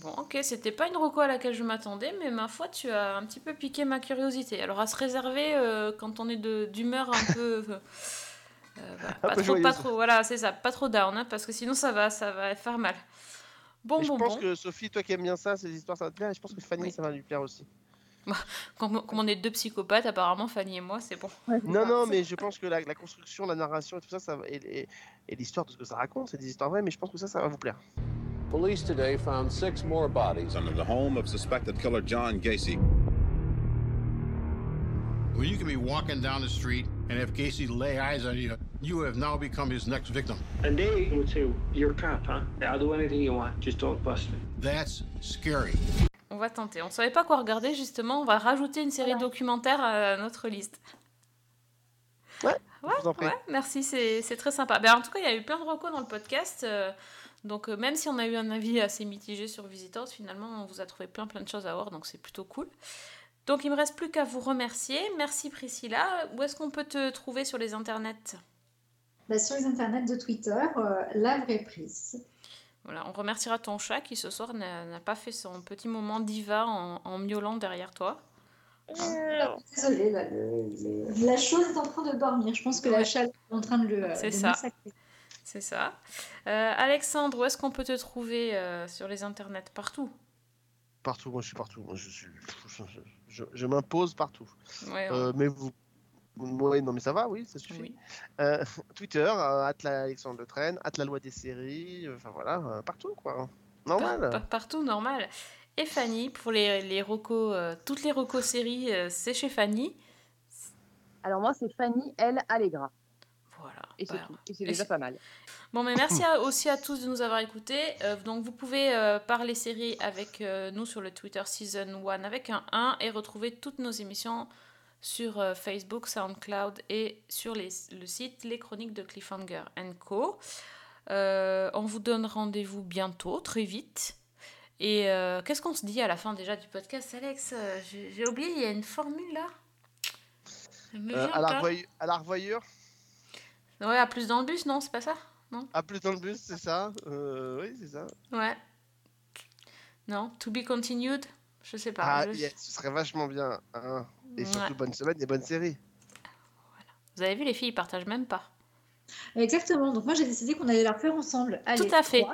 Bon, ok, c'était pas une reco à laquelle je m'attendais, mais ma foi, tu as un petit peu piqué ma curiosité. Alors, à se réserver quand on est d'humeur un peu. Euh, voilà, Un pas, trop, pas trop, voilà, c'est ça, pas trop down, hein, parce que sinon ça va, ça va faire mal. Bon, Mais je bon, pense bon. que Sophie, toi qui aimes bien ça, ces histoires, ça va te plaire. Et je pense que Fanny, ça va lui plaire aussi. Comme, comme on est deux psychopathes, apparemment, Fanny et moi, c'est bon. Non, non, mais je pense que la, la construction, la narration et tout ça, ça et, et- et l'histoire de ce que ça raconte, c'est des histoires vraies, mais je pense que ça, ça va vous plaire. Police today found six more bodies under the home of suspected killer John Gacy. Well, you can be walking down the street, and if Gacy lay eyes on you, you have now become his next victim. And they would say, You're a cop, huh? I'll do anything you want, just don't bust me. That's scary. On va tenter. On savait pas quoi regarder, justement. On va rajouter une série documentaire à notre liste. Ouais, ouais, vous en prie. ouais, merci, c'est c'est très sympa. Ben, en tout cas, il y a eu plein de recos dans le podcast. euh, donc, euh, même si on a eu un avis assez mitigé sur Visitors, finalement, on vous a trouvé plein plein de choses à voir, donc c'est plutôt cool. Donc, il me reste plus qu'à vous remercier. Merci Priscilla. Où est-ce qu'on peut te trouver sur les internets? Bah, sur les internets de Twitter, euh, la vraie prise. Voilà, on remerciera ton chat qui ce soir n'a pas fait son petit moment diva en, en miaulant derrière toi. Désolée, là, le- le- la chose est en train de dormir. Je pense que la chaleur est en train de le, C'est ça. C'est ça. Euh, Alexandre, où est-ce qu'on peut te trouver euh, sur les internets? Partout? Partout, moi je suis partout. Moi je suis. Je, je- je m'impose partout. Ouais, Euh, mais vous. Ouais, non, mais ça va, oui, ça suffit. Euh, Twitter, euh, Atla Alexandre Le Train, Atla Loi des séries, euh, enfin voilà, euh, partout quoi. Normal. Par- par- partout, normal. Et Fanny, pour les, les recos, euh, toutes les recos séries, euh, c'est chez Fanny. Alors moi, c'est Fanny L. Allegra. Voilà. Et c'est bah, tout. Et c'est et déjà pas mal. Bon, mais merci à- aussi à tous de nous avoir écoutés. Euh, donc, vous pouvez euh, parler séries avec euh, nous sur le Twitter Season 1 avec un 1 et retrouver toutes nos émissions sur euh, Facebook, SoundCloud et sur les- le site Les Chroniques de Cliffhanger Co. Euh, on vous donne rendez-vous bientôt, très vite. Et euh, qu'est-ce qu'on se dit à la fin déjà du podcast, Alex? J'ai oublié, il y a une formule là. Euh, à, la à revoyure, Ouais, à plus dans le bus, non C'est pas ça? Non? À plus dans le bus, c'est ça Oui, c'est ça. Ouais. Non, to be continued? Je sais pas. Ah, je- ce serait vachement bien. hein. Et surtout, Ouais. bonne semaine et bonne série. Vous avez vu, les filles, ils partagent même pas. Exactement. Donc moi, j'ai décidé qu'on allait la faire ensemble. Allez, Tout à fait.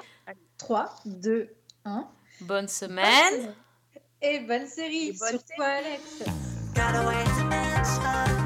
3, 2, 1. Bonne semaine. Et bonne série. Sur toi, Alex. Got away